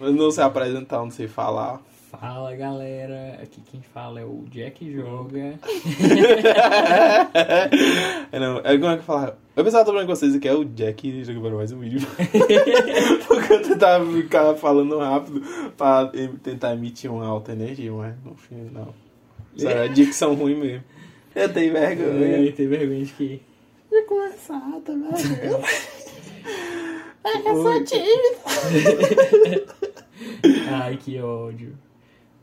Eu não sei apresentar, não sei falar. Fala galera, aqui quem fala é o Jack Joga. é, não, é como é que fala? Eu pensava também com vocês que é o Jack jogando mais um vídeo. Porque eu tentava ficar falando rápido pra tentar emitir uma alta energia, mas no fim não. Isso era dicção ruim mesmo. Eu tenho vergonha. É, eu tenho vergonha de que. De conversar também. É, eu sou tímido. Ai, que ódio.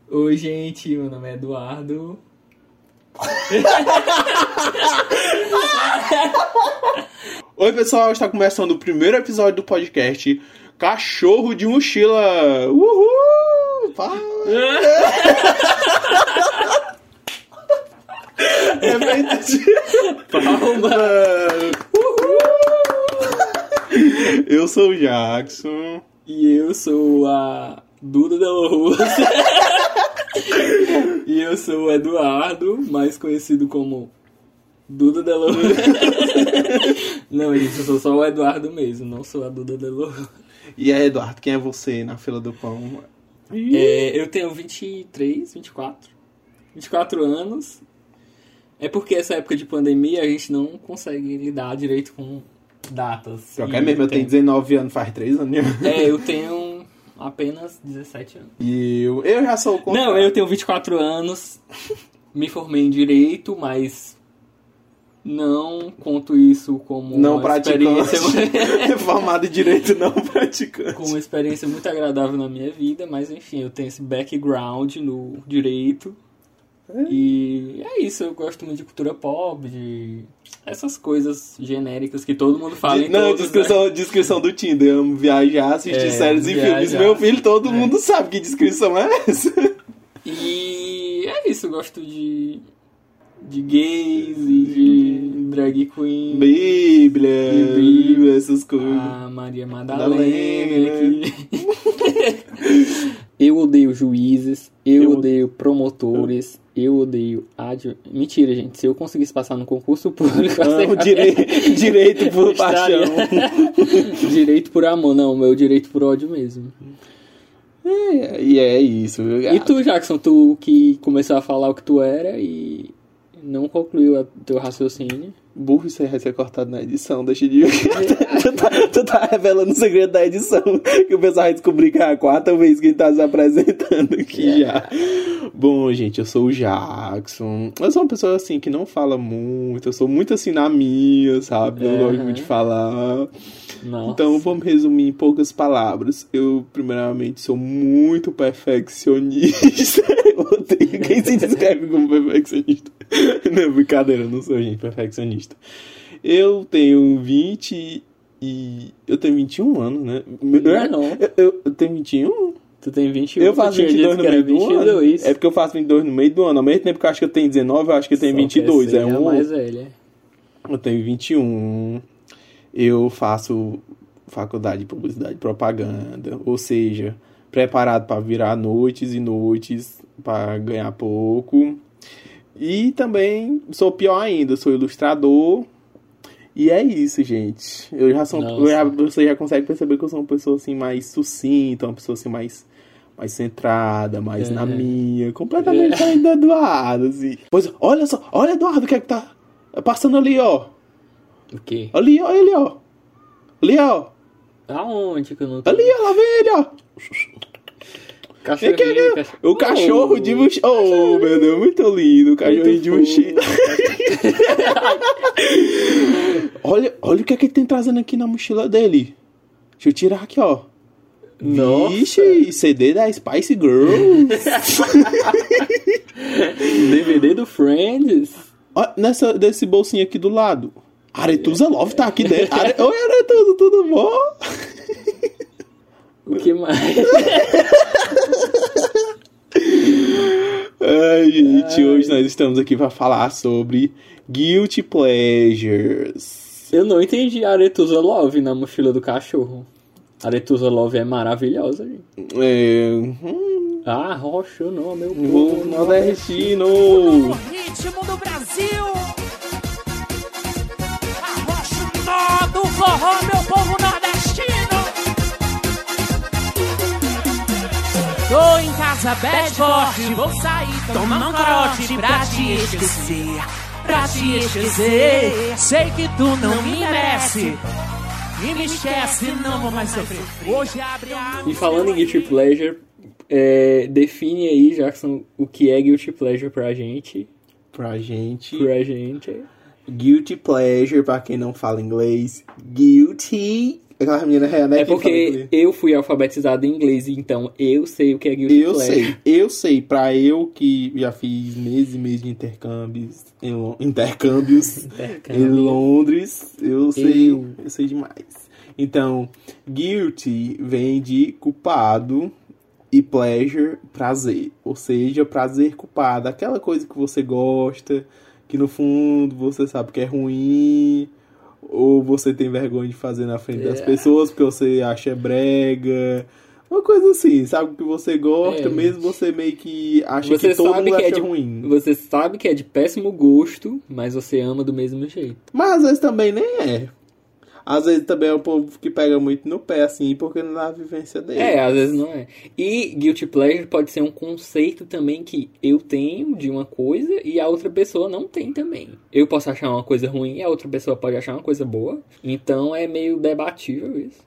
Oi, gente, meu nome é Eduardo. Oi, pessoal, está começando o primeiro episódio do podcast Cachorro de Mochila. Uhul! Palma! Uhul! Eu sou o Jackson. E eu sou a Duda Dela Rosa. e eu sou o Eduardo, mais conhecido como Duda Dela Rosa. não, gente, eu sou só o Eduardo mesmo, não sou a Duda Dela Rosa. E aí, Eduardo, quem é você na fila do pão? É, eu tenho 23, 24. 24 anos. É porque essa época de pandemia a gente não consegue lidar direito com datas. É mesmo, eu tenho 19 anos, faz 3 anos. É, eu tenho apenas 17 anos. E eu, eu já sou o contrário. Não, eu tenho 24 anos, me formei em Direito, mas não conto isso como não uma experiência... Formado em Direito não praticante. Com uma experiência muito agradável na minha vida, mas enfim, eu tenho esse background no Direito. É. E é isso, eu gosto muito de cultura pop, de essas coisas genéricas que todo mundo fala em Não, todos, descrição, né? descrição do Tinder. Eu amo viajar, assistir é, séries e filmes. Meu filho, todo é. mundo sabe que descrição é essa. E é isso, eu gosto de, de gays e de drag queen. Bíblia, de Bíblia essas coisas. A Maria Madalena. Madalena. Que... eu odeio juízes, eu, eu odeio promotores, eu odeio ad... Mentira, gente. Se eu conseguisse passar no concurso público... Não, direito, direito por paixão. direito por amor. Não, meu direito por ódio mesmo. É, e é isso. E tu, Jackson, tu que começou a falar o que tu era e não concluiu o teu raciocínio. Burro, isso aí vai ser cortado na edição, deixa de tu, tá, tu tá revelando o segredo da edição, que o pessoal vai descobrir que é a quarta vez que ele tá se apresentando aqui já. Bom, gente, eu sou o Jackson. Eu sou uma pessoa assim que não fala muito, eu sou muito assim na minha, sabe? Eu gosto muito de falar. Nossa. Então vamos resumir em poucas palavras. Eu, primeiramente, sou muito perfeccionista. Odeio quem se descreve como perfeccionista. Não, brincadeira, eu não sou gente perfeccionista. Eu tenho 20 e. Eu tenho 21 anos, né? Não, é não. Eu, eu, eu tenho 21. Tu tem 21 Eu faço 22 no meio do ano. É porque eu faço 22 no meio do ano. Ao mesmo tempo que eu acho que eu tenho 19, eu acho que eu tenho Só 22. É um. mais velha. Eu tenho 21. Eu faço faculdade de publicidade e propaganda. Ou seja, preparado para virar noites e noites para ganhar pouco. E também sou pior ainda, sou ilustrador. E é isso, gente. Eu já sou, eu já, você já consegue perceber que eu sou uma pessoa assim mais sucinta, uma pessoa assim mais mais centrada, mais é. na minha, completamente é. diferente do Eduardo, assim. Pois, olha só, olha Eduardo, o que é que tá passando ali, ó. O quê? Ali, ó, ele, ó. Ali, ó. Aonde que eu não tô? Ali, lá vem ele, ó. Cachorrinho, cachorro. O cachorro oh, de mochila. Oh, meu Deus, muito lindo. O cachorrinho de mochila. olha, olha o que é que ele tem trazendo aqui na mochila dele. Deixa eu tirar aqui, ó. Nossa. Vixe, CD da Spice Girls. DVD do Friends. Olha, nessa, desse bolsinho aqui do lado. Aretusa Love tá aqui dentro. Are... Oi, Aretusa, tudo bom? O que mais? Ai, gente, Ai. hoje nós estamos aqui para falar sobre Guilty Pleasures. Eu não entendi a Aretusa Love na mochila do cachorro. A Aretusa Love é maravilhosa, gente. É... Hum. Ah, roxo não, meu povo. Nordestino. O ritmo do Brasil. Do forró, meu povo nordestino. Tô em casa, bad forte, vou sair, tomar um corote pra te esquecer. Pra te esquecer, sei que tu não me merece. E me esquece, não vou mais sofrer. Hoje abre a. E falando em Guilty Pleasure, é, define aí, Jackson, o que é Guilty Pleasure pra gente. Pra gente. Pra gente. Guilty pleasure, pra quem não fala inglês. Guilty. Aquela menina é, né, É fala porque eu fui alfabetizado em inglês, então eu sei o que é Guilty Eu Pleasure. sei, eu sei. Pra eu que já fiz meses e meses de intercâmbios em, intercâmbios Intercâmbio. em Londres, eu sei, Eu. eu sei demais. Então, guilty vem de culpado e pleasure, prazer. Ou seja, prazer culpado, aquela coisa que você gosta, que no fundo você sabe que é ruim, ou você tem vergonha de fazer na frente das É. pessoas porque você acha brega. Uma coisa assim, sabe que você gosta, É. mesmo você meio que acha Você que todo sabe mundo que é de ruim. Você sabe que é de péssimo gosto, mas você ama do mesmo jeito. Mas às vezes também nem é. Às vezes também é o povo que pega muito no pé, assim, porque não dá a vivência dele. É, às vezes não é. E guilty pleasure pode ser um conceito também que eu tenho de uma coisa e a outra pessoa não tem também. Eu posso achar uma coisa ruim e a outra pessoa pode achar uma coisa boa. Então é meio debatível isso.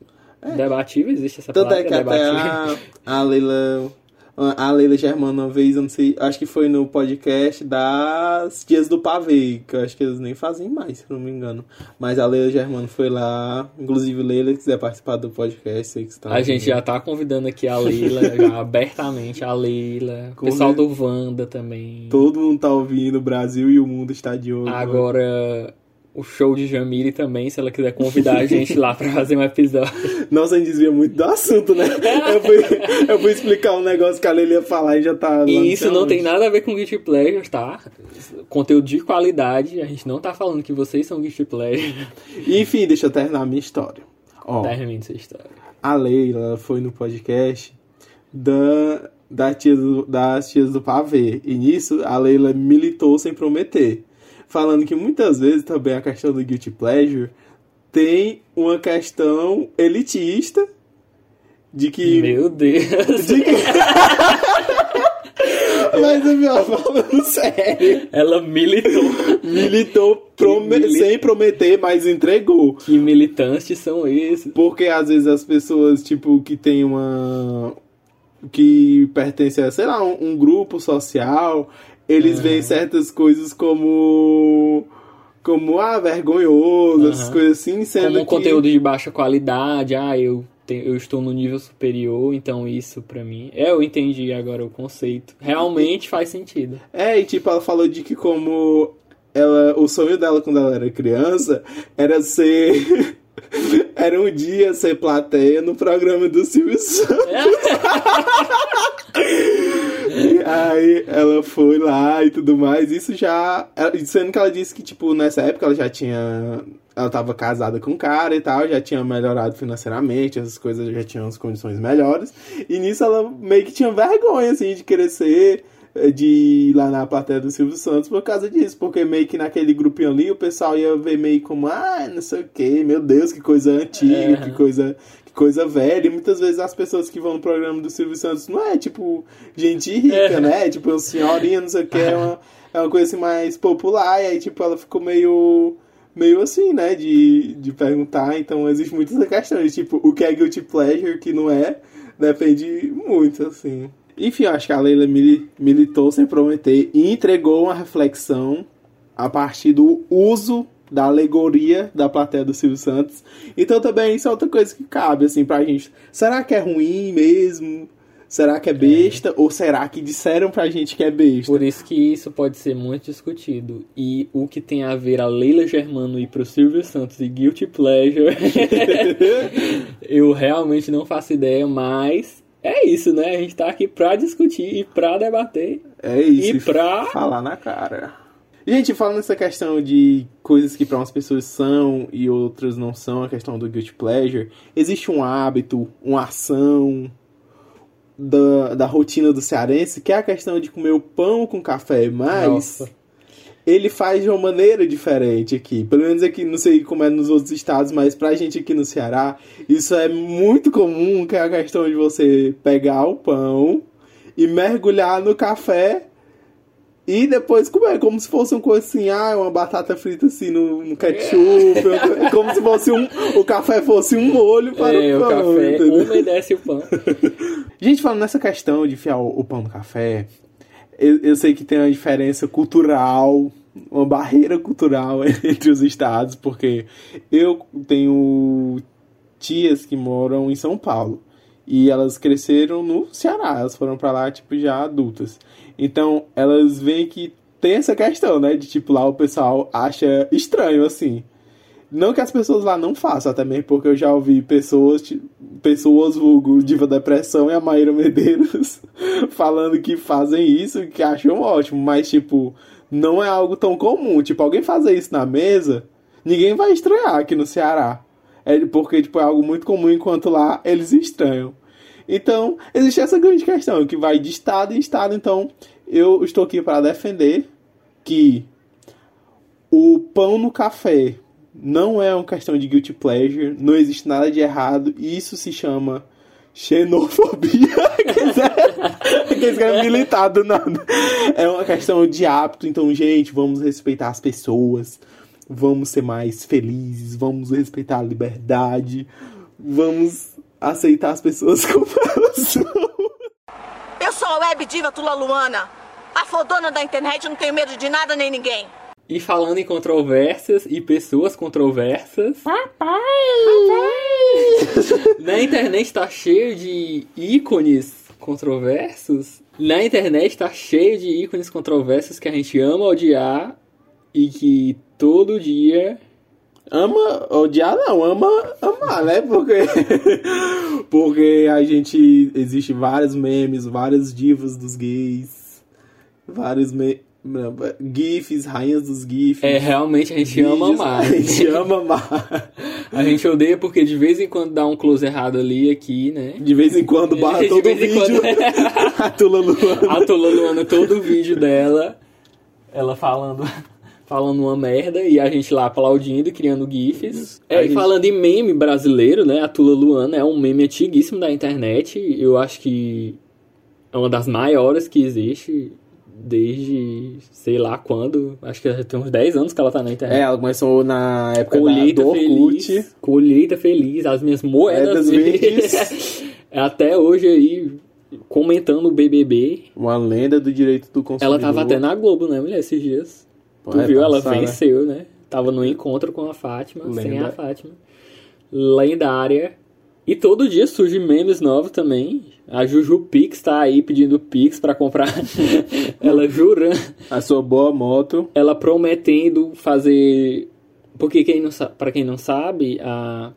Debatível, existe essa Tanto palavra é que até debatível. a, a Leila. A Leila Germana, uma vez, eu não sei, acho que foi no podcast das Dias do Pavê, que eu acho que eles nem fazem mais, se não me engano. Mas a Leila Germana foi lá, inclusive Leila, se quiser participar do podcast, sei que você tá A gente já tá convidando aqui a Leila, abertamente a Leila, o pessoal do Wanda também. Todo mundo tá ouvindo, o Brasil e o mundo está de olho. Agora, o show de Jamile também, se ela quiser convidar a gente lá pra fazer um episódio. Nossa, a gente desvia muito do assunto, né? Eu fui, eu fui explicar um negócio que a Leila ia falar e já tá. E isso não tem nada a ver com Guilty Pleasure, tá? Conteúdo de qualidade, a gente não tá falando que vocês são Guilty Pleasure. Enfim, deixa eu terminar a minha história. Ó, Termine essa história. a Leila foi no podcast da, da tia do- das tias do pavê. E nisso, a Leila militou sem prometer. Falando que muitas vezes também a questão do Guilty Pleasure tem uma questão elitista de que. Meu Deus. de que... Mas o meu falando sério. Ela militou. Militou prome- mili- sem prometer, mas entregou. Que militantes são esses? Porque às vezes as pessoas, tipo, que tem uma. que pertence a, sei lá, um, um grupo social, eles veem certas coisas como. como, ah, vergonhoso, essas Aham. coisas assim, sendo Como um que. conteúdo de baixa qualidade, ah, eu, te- eu estou no nível superior, então isso pra mim. É, eu entendi agora o conceito. Realmente faz sentido. É, e tipo, ela falou de que como ela, o sonho dela quando ela era criança era ser. era um dia ser plateia no programa do Silvio Santos. E aí ela foi lá e tudo mais. Isso já. Sendo que ela disse que, tipo, nessa época ela já tinha. Ela tava casada com um cara e tal, já tinha melhorado financeiramente, essas coisas já tinham as condições melhores. E nisso ela meio que tinha vergonha, assim, de crescer, eh, de ir lá na plateia do Silvio Santos por causa disso. Porque meio que naquele grupinho ali o pessoal ia ver meio como, ah, não sei o que, meu Deus, que coisa antiga, É. que coisa coisa velha. E muitas vezes as pessoas que vão no programa do Silvio Santos não é tipo gente rica, É. né? Tipo, uma senhorinha, não sei o que, é uma, é uma coisa assim mais popular. E aí, tipo, ela ficou meio. Meio assim, né? De, de perguntar. Então, existe questão de, tipo, o que é guilty pleasure, o que não é. Depende muito, assim. Enfim, eu acho que a Leila mili- militou sem prometer e entregou uma reflexão a partir do uso da alegoria da plateia do Silvio Santos. Então também isso é outra coisa que cabe, assim, pra gente. Será que é ruim mesmo? Será que é besta? Ou será que disseram pra gente que é besta? Por isso que isso pode ser muito discutido. E o que tem a ver a Leila Germano ir pro Silvio Santos e Guilty Pleasure, eu realmente não faço ideia, mas é isso, né? A gente tá aqui pra discutir e pra debater. É isso. E pra- falar na cara. Gente, falando nessa questão de coisas que para umas pessoas são e outras não são, a questão do guilty pleasure, existe um hábito, uma ação da, da rotina do cearense que é a questão de comer o pão com café, mas Nossa. ele faz de uma maneira diferente aqui. Pelo menos aqui, não sei como é nos outros estados, mas pra gente aqui no Ceará, isso é muito comum, que é a questão de você pegar o pão, e mergulhar no café e depois comer, como se fosse uma coisa assim, ah, uma batata frita assim no, no ketchup, como se fosse um, o café fosse um molho para É, o o pão. café entendeu? umedece o pão. Gente, falando nessa questão de enfiar o, o pão no café, eu, eu sei que tem uma diferença cultural, uma barreira cultural entre os estados, porque eu tenho tias que moram em São Paulo e elas cresceram no Ceará, elas foram pra lá tipo já adultas. Então, elas veem que tem essa questão, né, de tipo lá o pessoal acha estranho assim. Não que as pessoas lá não façam, mesmo porque eu já ouvi pessoas, pessoas vulgo Diva Depressão e a Maíra Medeiros falando que fazem isso, que acham ótimo, mas tipo, não é algo tão comum. Tipo, alguém fazer isso na mesa, ninguém vai estranhar aqui no Ceará. É porque tipo, é algo muito comum, enquanto lá eles estranham. Então, existe essa grande questão, que vai de estado em estado, então eu estou aqui para defender que o pão no café não é uma questão de guilty pleasure, não existe nada de errado, e isso se chama xenofobia. Aqueles que é militar do nada. É uma questão de hábito, então, gente, vamos respeitar as pessoas, vamos ser mais felizes, vamos respeitar a liberdade, vamos aceitar as pessoas como elas são. Eu sou a web diva Tula Luana, a fodona da internet, não tenho medo de nada nem ninguém. E falando em controvérsias e pessoas controversas. Na internet tá cheio de ícones controversos. Na internet tá cheio de ícones controversos que a gente ama odiar e que todo dia. Ama odiar não, ama amar, né? Porque porque a gente existe vários memes, várias divas dos gays, vários me... não, gifs, rainhas dos gifs. É, realmente a gente ama vídeos, amar. A gente ama amar. A gente odeia porque de vez em quando dá um close errado ali aqui, né? De vez em quando barra todo o vídeo. quando- a Tula Luana. A Tula Luana, todo o vídeo dela, ela falando, falando uma merda e a gente lá aplaudindo e criando GIFs. É, e gente- falando em meme brasileiro, né? A Tula Luana é um meme antiguíssimo da internet. Eu acho que é uma das maiores que existe desde sei lá quando. Acho que já tem uns 10 anos que ela tá na internet. É, ela começou na época Colheita da, do Orkut. feliz. Colheita feliz, as minhas moedas Moedas verdes. Até hoje aí, comentando o BBB. Uma lenda do direito do consumidor. Ela tava até na Globo, né, mulher, esses dias. Tu É, viu? Ela passada. venceu, né? Tava no encontro com a Fátima, sem Lenda. a Fátima. Lendária. E todo dia surge memes novos também. A Juju Pix tá aí pedindo Pix pra comprar. ela jurando, A sua boa moto. ela prometendo fazer. Porque quem não sabe, para quem não sabe, a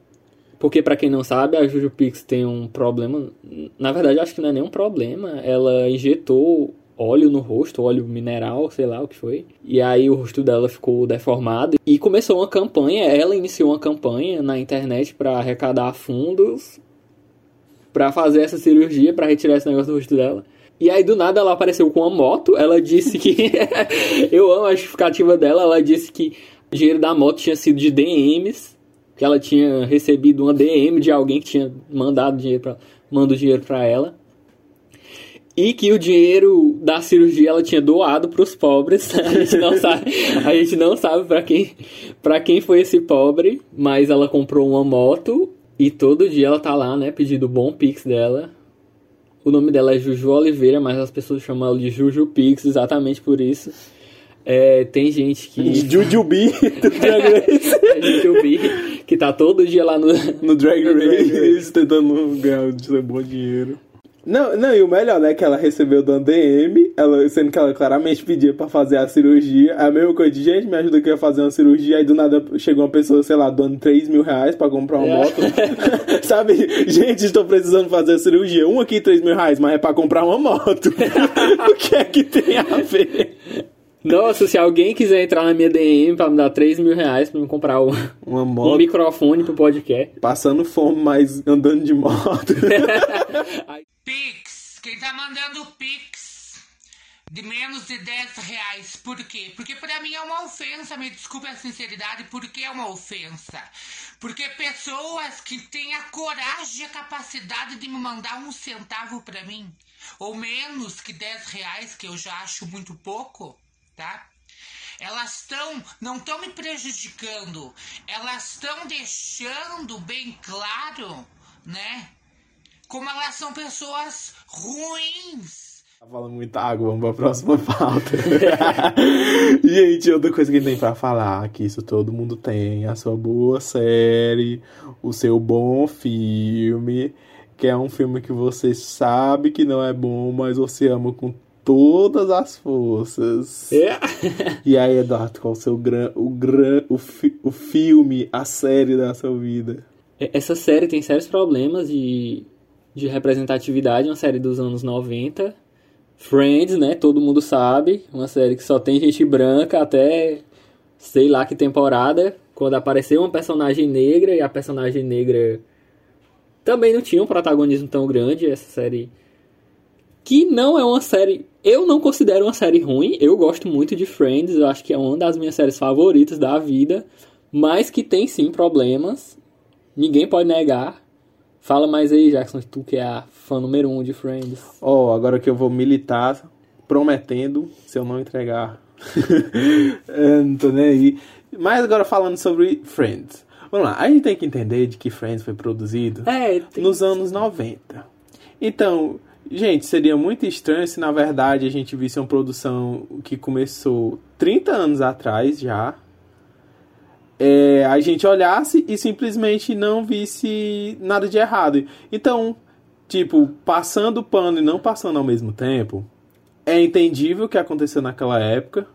porque pra quem não sabe, a Juju Pix tem um problema, na verdade acho que não é nenhum problema, ela injetou óleo no rosto, óleo mineral, sei lá o que foi. E aí o rosto dela ficou deformado e começou uma campanha, ela iniciou uma campanha na internet pra arrecadar fundos pra fazer essa cirurgia, pra retirar esse negócio do rosto dela. E aí, do nada, ela apareceu com uma moto. Ela disse que. eu amo a justificativa dela. Ela disse que o dinheiro da moto tinha sido de DMs. Que ela tinha recebido uma DM de alguém que tinha mandado dinheiro pra, mandou dinheiro pra ela. E que o dinheiro da cirurgia ela tinha doado pros pobres. A gente não sabe, a gente não sabe para quem, para quem foi esse pobre, mas ela comprou uma moto e todo dia ela tá lá, né, pedindo o bom pix dela. O nome dela é Juju Oliveira, mas as pessoas chamam ela de Juju Pix exatamente por isso. É, tem gente que Jujubi do Drag Race. gente ouvi que tá todo dia lá no no Drag No Drag Race, tentando ganhar um bom dinheiro. Não, não, e o melhor, né, que ela recebeu da DM, ela, sendo que ela claramente pedia pra fazer a cirurgia. É a mesma coisa de, gente, me ajuda aqui a fazer uma cirurgia, aí do nada chegou uma pessoa, sei lá, dando 3 mil reais pra comprar uma É. moto. Sabe, gente, estou precisando fazer a cirurgia. Um aqui, 3 mil reais, mas é pra comprar uma moto. o que é que tem a ver? Nossa, se alguém quiser entrar na minha DM pra me dar 3 mil reais pra me comprar um, Uma um moto, microfone pro podcast. passando fome, mas andando de moto. Pix, quem tá mandando Pix de menos de 10 reais. Por quê? Porque para mim é uma ofensa, me desculpe a sinceridade, porque é uma ofensa. Porque pessoas que têm a coragem e a capacidade de me mandar um centavo para mim, ou menos que 10 reais, que eu já acho muito pouco, tá? Elas estão, não estão me prejudicando, elas estão deixando bem claro, né? Como elas são pessoas ruins. Tá falando muita água, vamos pra próxima pauta. Gente, outra coisa que tem pra falar, que isso todo mundo tem, a sua boa série, o seu bom filme, que é um filme que você sabe que não é bom, mas você ama com todas as forças. É. E aí, Eduardo, qual o seu gran, o, gran, o, fi, o filme, a série da sua vida? Essa série tem sérios problemas de, de representatividade, uma série dos anos 90. Friends, né? Todo mundo sabe. Uma série que só tem gente branca até sei lá que temporada. Quando apareceu uma personagem negra e a personagem negra também não tinha um protagonismo tão grande. Essa série. Que não é uma série. Eu não considero uma série ruim. Eu gosto muito de Friends. Eu acho que é uma das minhas séries favoritas da vida. Mas que tem sim problemas. Ninguém pode negar. Fala mais aí, Jackson, tu que é a fã número um de Friends. Ó, oh, agora que eu vou militar, prometendo, se eu não entregar. eu não tô nem aí. Mas agora falando sobre Friends. Vamos lá, a gente tem que entender de que Friends foi produzido é, tem... nos anos 90. Então, gente, seria muito estranho se na verdade a gente visse uma produção que começou 30 anos atrás já é, a gente olhasse e simplesmente não visse nada de errado. Então, tipo, passando o pano e não passando ao mesmo tempo, é entendível o que aconteceu naquela época,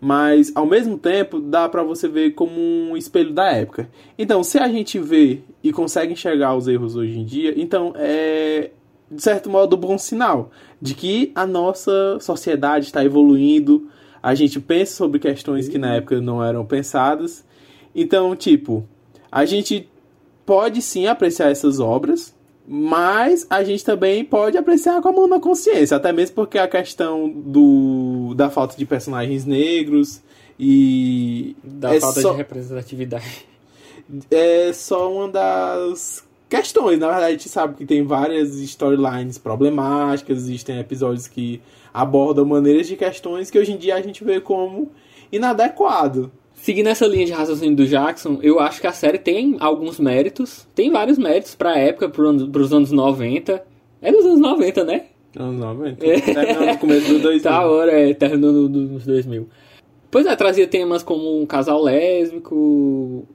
mas ao mesmo tempo dá para você ver como um espelho da época. Então, se a gente vê e consegue enxergar os erros hoje em dia, então é de certo modo bom sinal de que a nossa sociedade está evoluindo. A gente pensa sobre questões que na época não eram pensadas. Então, tipo, a gente pode sim apreciar essas obras, mas a gente também pode apreciar com a mão na consciência, até mesmo porque a questão do da falta de personagens negros e da é falta só, de representatividade. É só uma das questões. Na verdade, a gente sabe que tem várias storylines problemáticas, existem episódios que abordam maneiras de questões que hoje em dia a gente vê como inadequado. Seguindo essa linha de raciocínio do Jackson, eu acho que a série tem alguns méritos. Tem vários méritos pra época, pro, pros anos 90. É dos anos 90, né? Anos 90. É. No começo do 2000. Tá, hora, é, terminando nos 2000. Pois é, trazia temas como um casal lésbico,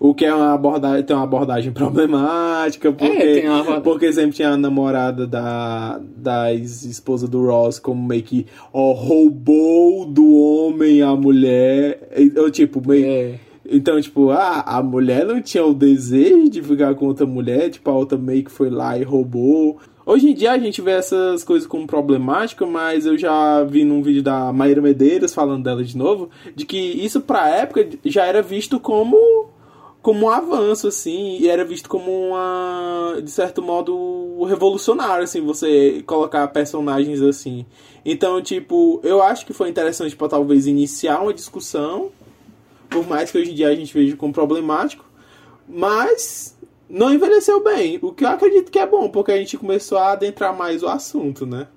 o que é uma abordagem, tem uma abordagem problemática, porque, é, uma... porque sempre tinha a namorada da, da esposa do Ross como meio que ó, roubou do homem a mulher. Eu, tipo, meio. É. Então, tipo, ah, a mulher não tinha o desejo de ficar com outra mulher, tipo, a outra meio que foi lá e roubou. Hoje em dia a gente vê essas coisas como problemática, mas eu já vi num vídeo da Maíra Medeiros falando dela de novo, de que isso pra época já era visto como como um avanço, assim, e era visto como uma, de certo modo, revolucionário, assim, você colocar personagens assim. Então, tipo, eu acho que foi interessante para talvez iniciar uma discussão, por mais que hoje em dia a gente veja como problemático, mas não envelheceu bem, o que eu acredito que é bom, porque a gente começou a adentrar mais o assunto, né?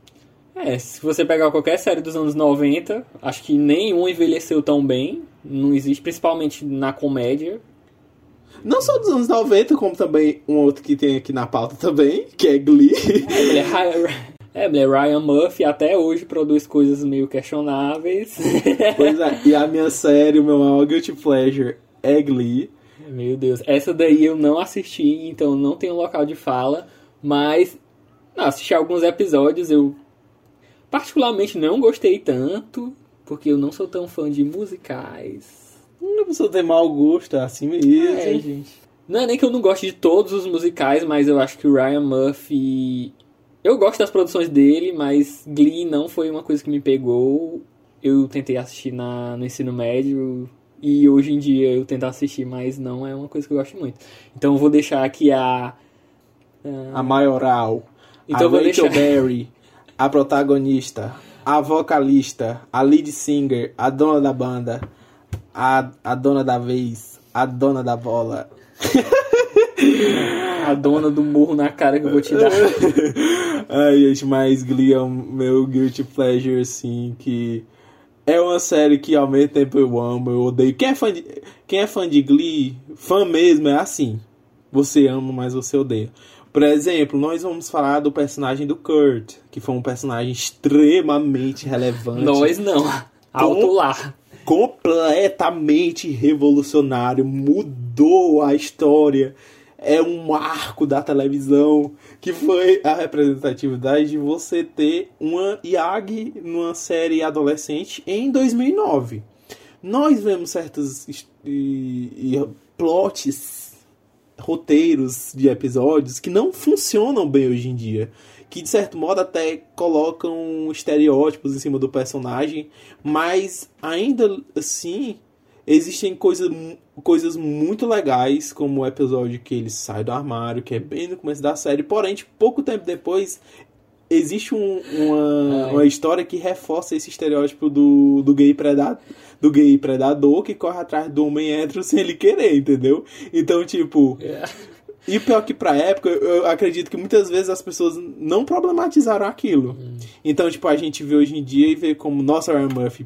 É, se você pegar qualquer série dos anos 90, acho que nenhum envelheceu tão bem, não existe, principalmente na comédia, não só dos anos 90, como também um outro que tem aqui na pauta também, que é Glee. É, é, Ryan Murphy até hoje produz coisas meio questionáveis. Pois é, e a minha série, o meu maior guilty pleasure é Glee. Meu Deus, essa daí eu não assisti, então não tenho local de fala, mas não, assisti alguns episódios, eu particularmente não gostei tanto, porque eu não sou tão fã de musicais. Uma pessoa tem mau gosto, é assim mesmo. É, gente. Não é nem que eu não goste de todos os musicais, mas eu acho que o Ryan Murphy. Eu gosto das produções dele, mas Glee não foi uma coisa que me pegou. Eu tentei assistir na, no ensino médio e hoje em dia eu tento assistir, mas não é uma coisa que eu gosto muito. Então eu vou deixar aqui a. A, a maioral. Então a vou Rachel deixar... Berry, a protagonista. a vocalista, a lead singer, a dona da banda, a, a dona da vez, a dona da bola. A dona do murro na cara que eu vou te dar. Ai, gente, mas Glee é o meu guilty pleasure, assim, que é uma série que ao mesmo tempo eu amo, eu odeio. Quem é fã de, quem é fã de Glee, fã mesmo, é assim. Você ama, mas você odeia. Por exemplo, nós vamos falar do personagem do Kurt, que foi um personagem extremamente relevante. Nós não. Alto lá. Completamente revolucionário, mudou a história. É um marco da televisão que foi a representatividade de você ter uma Yagi numa série adolescente em 2009. Nós vemos certos e, e plots, roteiros de episódios que não funcionam bem hoje em dia. Que de certo modo até colocam estereótipos em cima do personagem, mas ainda assim existem coisa, coisas muito legais, como o episódio que ele sai do armário, que é bem no começo da série, porém, tipo, pouco tempo depois, existe um- uma, uma história que reforça esse estereótipo do, do gay predador. Do gay predador que corre atrás do homem hétero sem ele querer, entendeu? Então, tipo, e pior que pra época, eu acredito que muitas vezes as pessoas não problematizaram aquilo. Então, tipo, a gente vê hoje em dia e vê como, nossa, Ryan Murphy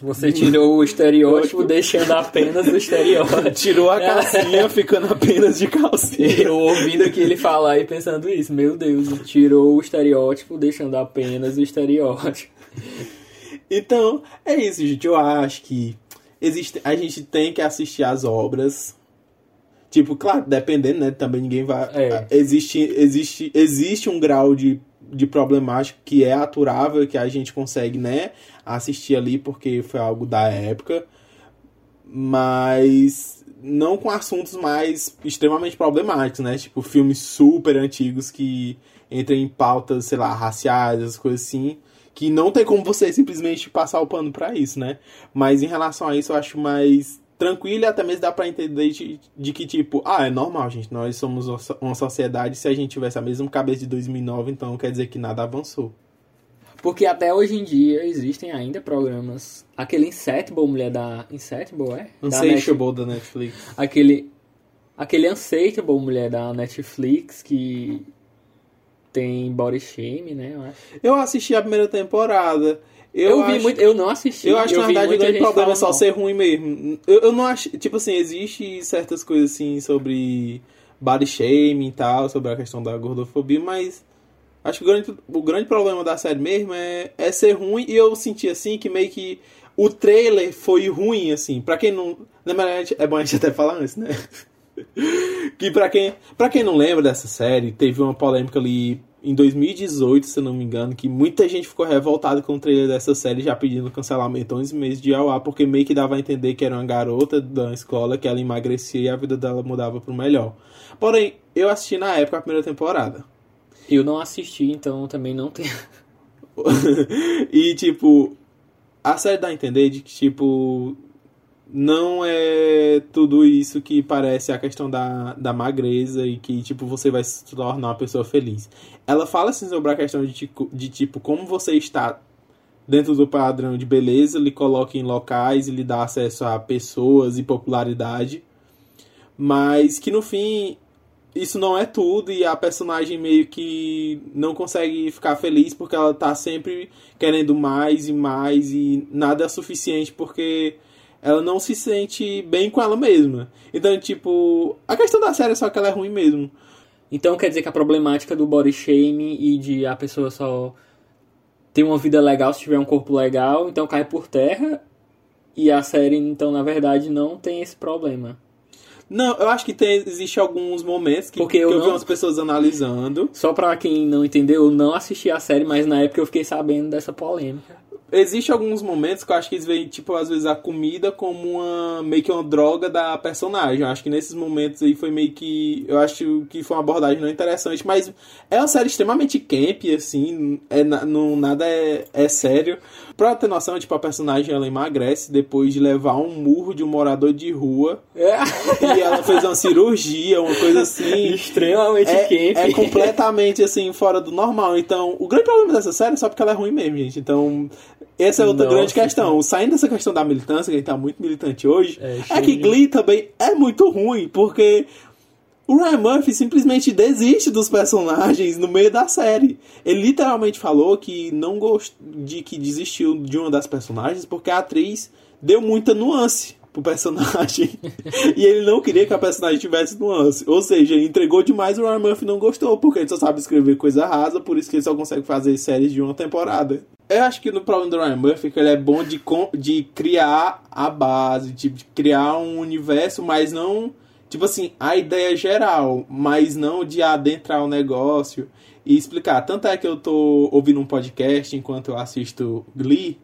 Você tirou o estereótipo, deixando apenas o estereótipo. tirou a calcinha ficando apenas de calcinha. Eu ouvindo aqui ele falar e pensando isso, meu Deus, tirou o estereótipo, deixando apenas o estereótipo. Então, é isso, gente. Eu acho que existe, a gente tem que assistir as obras. Tipo, claro, dependendo, né? Também ninguém vai. É. Existe, existe, existe um grau de, de problemático que é aturável, que a gente consegue, né? Assistir ali porque foi algo da época. Mas não com assuntos mais extremamente problemáticos, né? Tipo, filmes super antigos que entram em pautas, sei lá, raciais, essas coisas assim. Que não tem como você simplesmente passar o pano pra isso, né? Mas em relação a isso, eu acho mais tranquilo e até mesmo dá pra entender de, de que, tipo, ah, é normal, gente. Nós somos uma so- uma sociedade. Se a gente tivesse a mesma cabeça de 2009, então quer dizer que nada avançou. Porque até hoje em dia existem ainda programas. Aquele Insatiable, mulher da. Insatiable, é? Da Net- Insatiable da Netflix. Aquele. Aquele Unsatiable, mulher da Netflix, que tem body shame, né? Eu acho. Eu assisti a primeira temporada. Eu, Eu, vi acho- muito. Eu não assisti. Eu acho que, na verdade, o grande problema é só ser ruim mesmo. Eu, eu não acho. Tipo assim, existe certas coisas assim sobre body shaming e tal, sobre a questão da gordofobia, mas acho que o grande, o grande problema da série mesmo é, é ser ruim. E eu senti assim que meio que o trailer foi ruim, assim. Pra quem não. Na verdade, é bom a gente até falar antes, né? que pra quem, pra quem não lembra dessa série, teve uma polêmica ali em 2018, se eu não me engano, que muita gente ficou revoltada com o trailer dessa série, já pedindo cancelamento 11 meses de ao ar, porque meio que dava a entender que era uma garota da escola, que ela emagrecia e a vida dela mudava pro melhor. Porém, eu assisti na época a primeira temporada. Eu não assisti, então também não tenho. e, tipo, a série dá a entender de que, tipo, não é tudo isso que parece a questão da, da magreza e que, tipo, você vai se tornar uma pessoa feliz. Ela fala, assim, sobre a questão de, de, tipo, como você está dentro do padrão de beleza, lhe coloca em locais e lhe dá acesso a pessoas e popularidade. Mas que, no fim, isso não é tudo e a personagem meio que não consegue ficar feliz porque ela tá sempre querendo mais e mais e nada é suficiente porque ela não se sente bem com ela mesma. Então, tipo, a questão da série é só que ela é ruim mesmo. Então quer dizer que a problemática do body shame e de a pessoa só ter uma vida legal se tiver um corpo legal, então cai por terra. E a série, então, na verdade, não tem esse problema. Não, eu acho que tem, existe alguns momentos que, Porque que eu eu, vi umas pessoas analisando. Só pra quem não entendeu, eu não assisti a série, mas na época eu fiquei sabendo dessa polêmica. Existem alguns momentos que eu acho que eles veem, tipo, às vezes a comida como uma. meio que uma droga da personagem. Eu acho que nesses momentos aí foi meio que. Eu acho que foi uma abordagem não interessante, mas é uma série extremamente camp, assim. É, não, nada é, é sério. Pra ter noção, tipo, a personagem ela emagrece depois de levar um murro de um morador de rua. É. E ela fez uma cirurgia, uma coisa assim. Extremamente é, camp. é completamente assim, fora do normal. Então, o grande problema dessa série é só porque ela é ruim mesmo, gente. Então, essa é outra Nossa, grande questão. Saindo dessa questão da militância, que a gente tá muito militante hoje, É, é, que. Glee também é muito ruim, porque o Ryan Murphy simplesmente desiste dos personagens no meio da série. Ele literalmente falou que não gostou de que desistiu de uma das personagens porque a atriz deu muita nuance pro personagem. e ele não queria que a personagem tivesse nuance. Ou seja, entregou demais o Ryan Murphy não gostou, porque ele só sabe escrever coisa rasa, por isso que ele só consegue fazer séries de uma temporada. Eu acho que no problema do Ryan Murphy é que ele é bom de, de criar a base, de criar um universo, mas não. Tipo assim, a ideia geral, mas não de adentrar o negócio e explicar. Tanto é que eu tô ouvindo um podcast enquanto eu assisto Glee,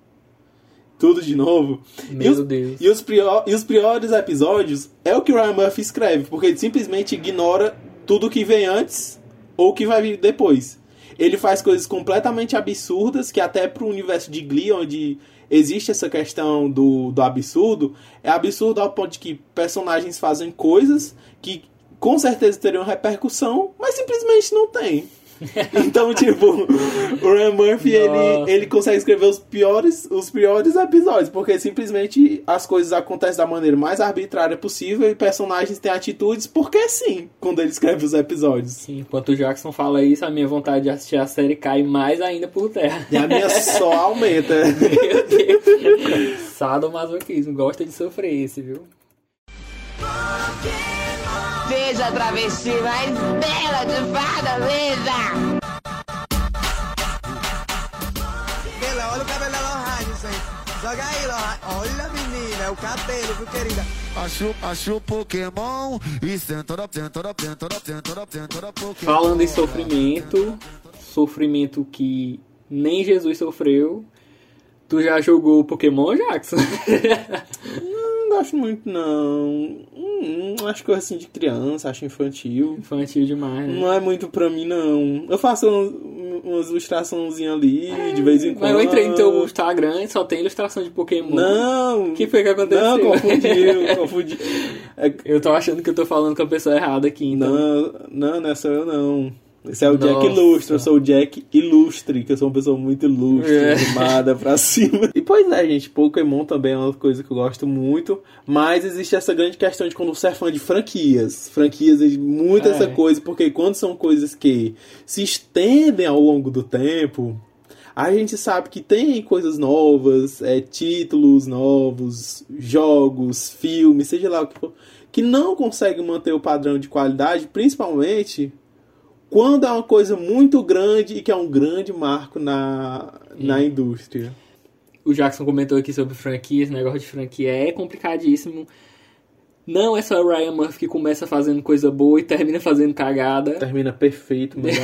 tudo de novo. e Meu os, Deus. E os, prior, e os piores episódios é o que o Ryan Murphy escreve, porque ele simplesmente ignora tudo que vem antes ou que vai vir depois. Ele faz coisas completamente absurdas que até pro universo de Glee, onde existe essa questão do, do absurdo, é absurdo ao ponto de que personagens fazem coisas que com certeza teriam repercussão, mas simplesmente não tem. Então, tipo, o Ryan Murphy, ele, Nossa. ele consegue escrever os piores, os piores episódios, porque simplesmente as coisas acontecem da maneira mais arbitrária possível e personagens têm atitudes porque sim, quando ele escreve os episódios. Sim, enquanto o Jackson fala isso, a minha vontade de assistir a série cai mais ainda por terra. E a minha só aumenta. Meu Deus. Sadomasoquismo, gosta de sofrer esse, viu? Veja a travesti mais bela de Fortaleza. Ela, olha o cabelo dela, Heinz, hein? Joga aí, Lohan. Olha, menina, é o cabelo, viu, querida? Acho, acho Pokémon e sentora, sentora, sentora, sentora, sentora, Pokémon. Falando em sofrimento, sofrimento que nem Jesus sofreu. Tu já jogou Pokémon, Jackson? Gosto muito, não. Hum, acho coisa assim de criança, acho infantil. Infantil demais, né? Não é muito pra mim, não. Eu faço um- umas ilustraçõezinhas ali, de vez em quando. Mas eu entrei no teu Instagram e só tem ilustração de Pokémon. Não! O que foi que aconteceu? Não, confundiu, confundi. É, Eu tô achando que eu tô falando com a pessoa errada aqui, então. não, não, não é só eu, não. Esse é o Jack Nossa. Ilustre, eu sou o Jack Ilustre, que eu sou uma pessoa muito ilustre, É. animada pra cima. E pois é, gente, Pokémon também é uma coisa que eu gosto muito, mas existe essa grande questão de quando você é fã de franquias. Franquias, é muito É. essa coisa, porque quando são coisas que se estendem ao longo do tempo, a gente sabe que tem coisas novas, é, títulos novos, jogos, filmes, seja lá o que for, que não conseguem manter o padrão de qualidade, principalmente quando é uma coisa muito grande e que é um grande marco na, na indústria. O Jackson comentou aqui sobre franquia, esse negócio de franquia é complicadíssimo. Não é só o Ryan Murphy que começa fazendo coisa boa e termina fazendo cagada. Termina perfeito, meu.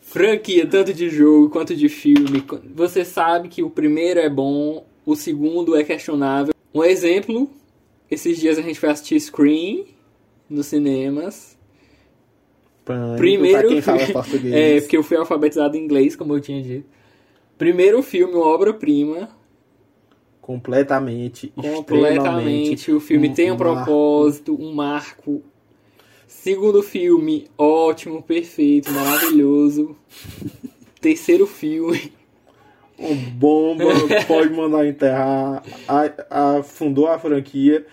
Franquia, tanto de jogo quanto de filme. Você sabe que o primeiro é bom, o segundo é questionável. Um exemplo, esses dias a gente foi assistir Scream nos cinemas. Pânico, Primeiro quem fala filme- português. É, porque eu fui alfabetizado em inglês, como eu tinha dito. Primeiro filme, obra-prima. completamente, Completamente. O filme tem um marco. propósito, um marco. Segundo filme, ótimo, perfeito, maravilhoso. Terceiro filme, Um bomba, pode mandar enterrar, a- afundou a franquia.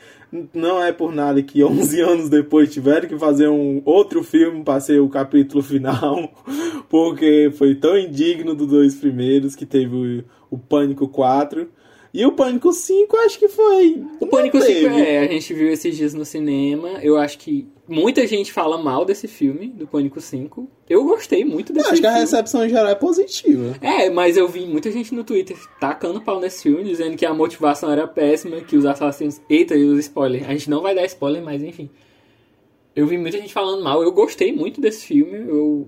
Não é por nada que 11 anos depois tiveram que fazer um outro filme para ser o capítulo final, porque foi tão indigno dos dois primeiros que teve o, o Pânico 4. E o Pânico 5 acho que foi. O Pânico 5 é, a gente viu esses dias no cinema. Eu acho que muita gente fala mal desse filme, do Pânico 5. Eu gostei muito desse Acho que a filme. recepção em geral é positiva. É, mas eu vi muita gente no Twitter tacando pau nesse filme, dizendo que a motivação era péssima, que os assassinos. Eita, e os spoilers. A gente não vai dar spoiler, mas enfim. Eu vi muita gente falando mal. Eu gostei muito desse filme. Eu.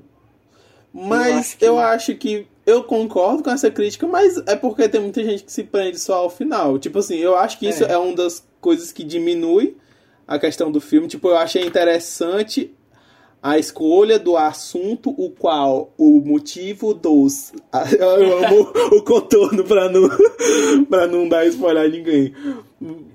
Mas acho eu que- acho que eu concordo com essa crítica, mas é porque tem muita gente que se prende só ao final. Tipo assim, eu acho que isso É. é, uma das coisas que diminui a questão do filme. Tipo, eu achei interessante a escolha do assunto, o qual o motivo dos. Eu amo o contorno pra não, pra não dar spoiler a ninguém.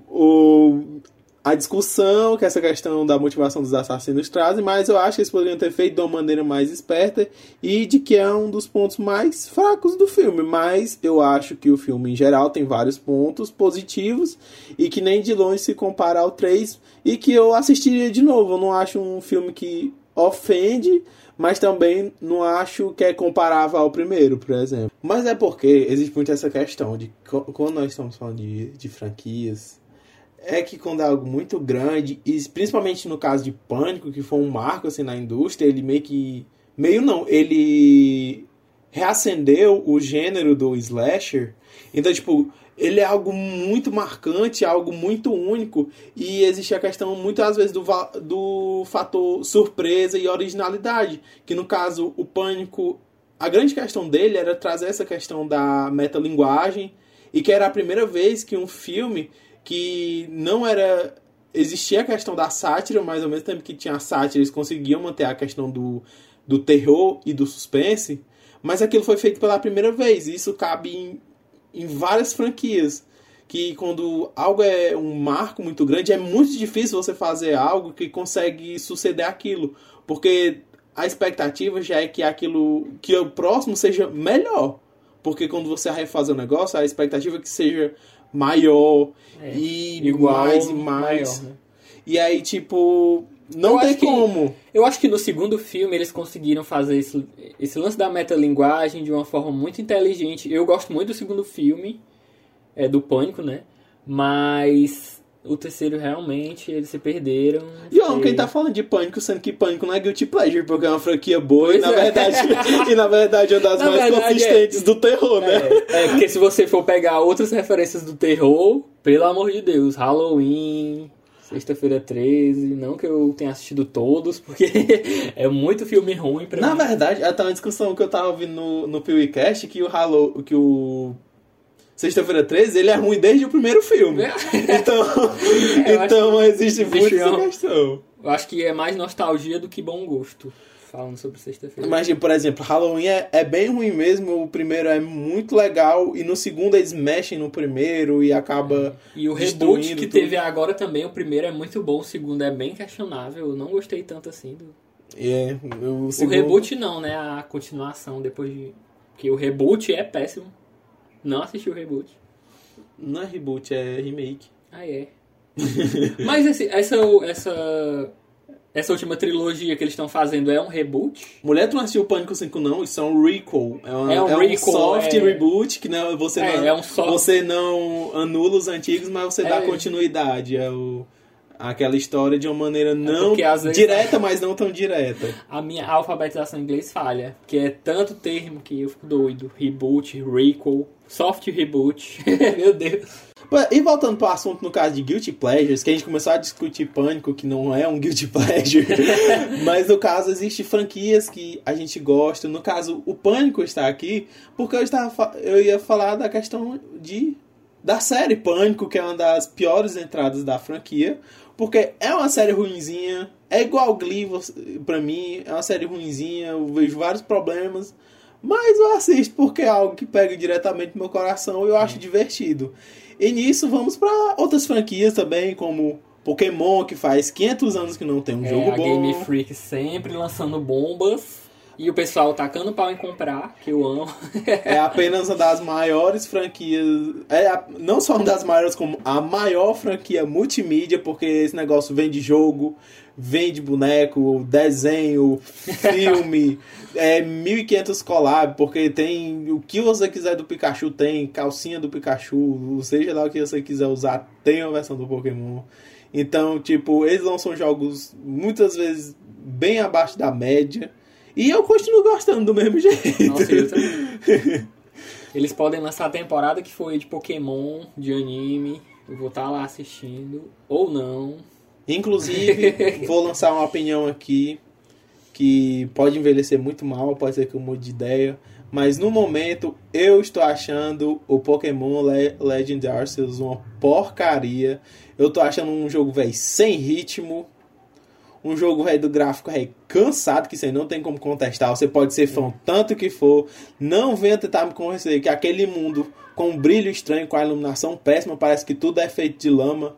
O, a discussão que essa questão da motivação dos assassinos trazem, mas eu acho que eles poderiam ter feito de uma maneira mais esperta e de que é um dos pontos mais fracos do filme. Mas eu acho que o filme, em geral, tem vários pontos positivos e que nem de longe se compara ao 3 e que eu assistiria de novo. Eu não acho um filme que ofende, mas também não acho que é comparável ao primeiro, por exemplo. Mas é porque existe muito essa questão de quando nós estamos falando de, de franquias, é que quando é algo muito grande, e principalmente no caso de Pânico, que foi um marco assim na indústria, ele meio que meio não, ele reacendeu o gênero do slasher. Então, tipo, ele é algo muito marcante, algo muito único, e existe a questão muitas vezes do, do fator surpresa e originalidade, que no caso o Pânico, a grande questão dele era trazer essa questão da metalinguagem, e que era a primeira vez que um filme que não era existia a questão da sátira, mas ao mesmo tempo que tinha a sátira, eles conseguiam manter a questão do, do terror e do suspense, mas aquilo foi feito pela primeira vez, e isso cabe em, em várias franquias. Que quando algo é um marco muito grande, é muito difícil você fazer algo que consegue suceder aquilo. Porque a expectativa já é que aquilo. que o próximo seja melhor. Porque quando você fazer um negócio, a expectativa é que seja maior e igual, mais e mais. maior, né? E aí, tipo, não Eu tem acho que- como. Eu acho que no segundo filme eles conseguiram fazer esse, esse lance da metalinguagem de uma forma muito inteligente. Eu gosto muito do segundo filme, é do Pânico, né? Mas o terceiro realmente eles se perderam. E ó, quem tá falando de Pânico, sendo que Pânico não é Guilty Pleasure, porque é uma franquia boa e na, é. verdade, e na verdade é uma das Na mais verdade, consistentes do terror, né? É, é, porque se você for pegar outras referências do terror, pelo amor de Deus, Halloween, Sexta-feira 13, não que eu tenha assistido todos, porque é muito filme ruim pra Na mim. verdade, até uma discussão que eu tava ouvindo no, no PeeWeeCast que o Halo, que o Sexta-feira 13, ele é ruim desde o primeiro filme. Então, É, então existe o muito essa questão. Eu acho que é mais nostalgia do que bom gosto, falando sobre Sexta-feira. Mas, tipo, por exemplo, Halloween é, é bem ruim mesmo, o primeiro é muito legal, e no segundo eles mexem no primeiro e acaba E o reboot que tudo. teve agora também, o primeiro é muito bom, o segundo é bem questionável. Eu não gostei tanto assim do. É, o, O segundo- reboot não, né? A continuação depois de. Porque o reboot é péssimo. Não assisti o reboot. Não é reboot, é remake. Ah, é. Mas esse- essa, essa, essa última trilogia que eles estão fazendo é um reboot? Mulher, tu não assistiu Pânico 5 não? Isso é um recall. É, uma- É um é recall, soft é. reboot, que não, você, É, não, é um soft- você não anula os antigos, mas você dá É. continuidade. É o, aquela história de uma maneira não É vezes- direta, mas não tão direta. A minha alfabetização em inglês falha. Que é tanto termo que eu fico doido. Reboot, recall, soft reboot. Meu Deus. E voltando para o assunto no caso de Guilty Pleasures, que a gente começou a discutir Pânico, que não é um Guilty Pleasure, mas no caso existem franquias que a gente gosta. No caso, o Pânico está aqui porque eu, estava, eu ia falar da questão de da série Pânico, que é uma das piores entradas da franquia, porque é uma série ruinzinha, é igual Glee pra mim, é uma série ruinzinha, eu vejo vários problemas, mas eu assisto porque é algo que pega diretamente no meu coração e eu acho divertido. E nisso vamos pra outras franquias também, como Pokémon, que faz 500 anos que não tem um É, jogo a bom. Game Freak sempre lançando bombas. E o pessoal tacando pau em comprar, que eu amo. É apenas uma das maiores franquias. É a- não só uma das maiores, como a maior franquia multimídia, porque esse negócio vende jogo, vende boneco, desenho, filme, é 1500 collab, porque tem o que você quiser do Pikachu, tem calcinha do Pikachu, seja lá o que você quiser usar, tem uma versão do Pokémon. Então, tipo, eles lançam jogos muitas vezes bem abaixo da média. E eu continuo gostando do mesmo jeito. Nossa, eu também. Eles podem lançar a temporada que foi de Pokémon, de anime. Eu vou estar lá assistindo. Ou não. Inclusive, vou lançar uma opinião aqui que pode envelhecer muito mal, pode ser que eu mude de ideia. Mas no momento eu estou achando o Pokémon Le Legend Arceus uma porcaria. Eu tô achando um jogo, velho, sem ritmo. Um jogo, velho, do gráfico, velho, cansado, que você não tem como contestar. Você pode ser fã tanto que for. Não venha tentar me convencer que aquele mundo com um brilho estranho, com a iluminação péssima, parece que tudo é feito de lama.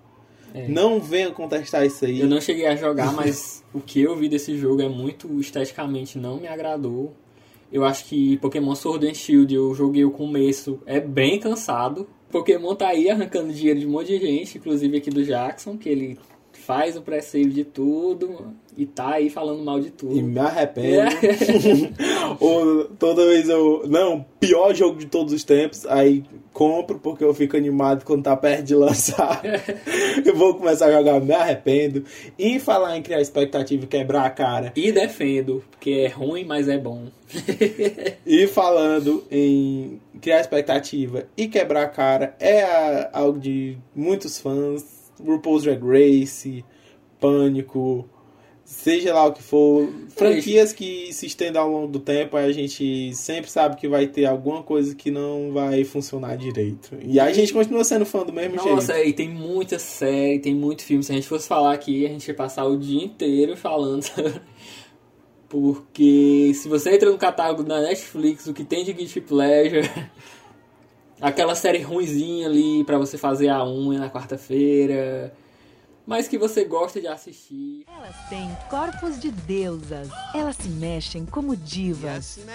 É. Não venha contestar isso aí. Eu não cheguei a jogar, mas o que eu vi desse jogo é muito esteticamente não me agradou. Eu acho que Pokémon Sword and Shield, eu joguei o começo, é bem cansado. Pokémon tá aí arrancando dinheiro de um monte de gente, inclusive aqui do Jackson, que ele faz o pré-save de tudo e tá aí falando mal de E tudo. me arrependo. Ou toda vez eu. Não, pior jogo de todos os tempos. Aí compro porque eu fico animado quando tá perto de lançar. eu vou começar a jogar, me arrependo. E falar em criar expectativa e quebrar a cara. E defendo, porque é ruim, mas é bom. E falando em criar expectativa e quebrar a cara, é a- algo de muitos fãs. RuPaul's Drag Race, Pânico, seja lá o que for. Franquias que se estendem ao longo do tempo, a gente sempre sabe que vai ter alguma coisa que não vai funcionar direito. E a gente continua sendo fã do mesmo Nossa, jeito. e tem muita série, tem muito filme. Se a gente fosse falar aqui, a gente ia passar o dia inteiro falando. Porque se você entra no catálogo da Netflix, o que tem de Guilty Pleasure, aquela série ruinzinha ali pra você fazer a unha na quarta-feira, mas que você gosta de assistir. Elas têm corpos de deusas. Elas se mexem como divas. Yes.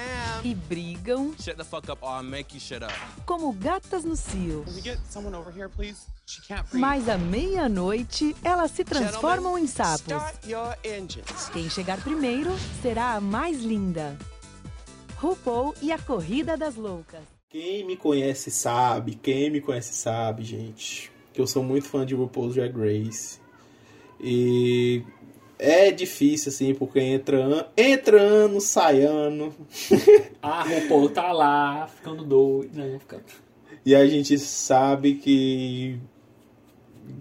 E brigam Shut the fuck up or I'll make you shut up. como gatas no cio. Can we get someone over here, please? She can't breathe. Mas à meia-noite, elas se transformam em sapos. Quem chegar primeiro será a mais linda. RuPaul e a Corrida das Loucas. Quem me conhece sabe, quem me conhece sabe, gente, que eu sou muito fã de RuPaul's Drag Race. E é difícil, assim, porque entra, an- entra ano, sai ano. Ah, RuPaul tá lá, ficando doido. Não, fica... E a gente sabe que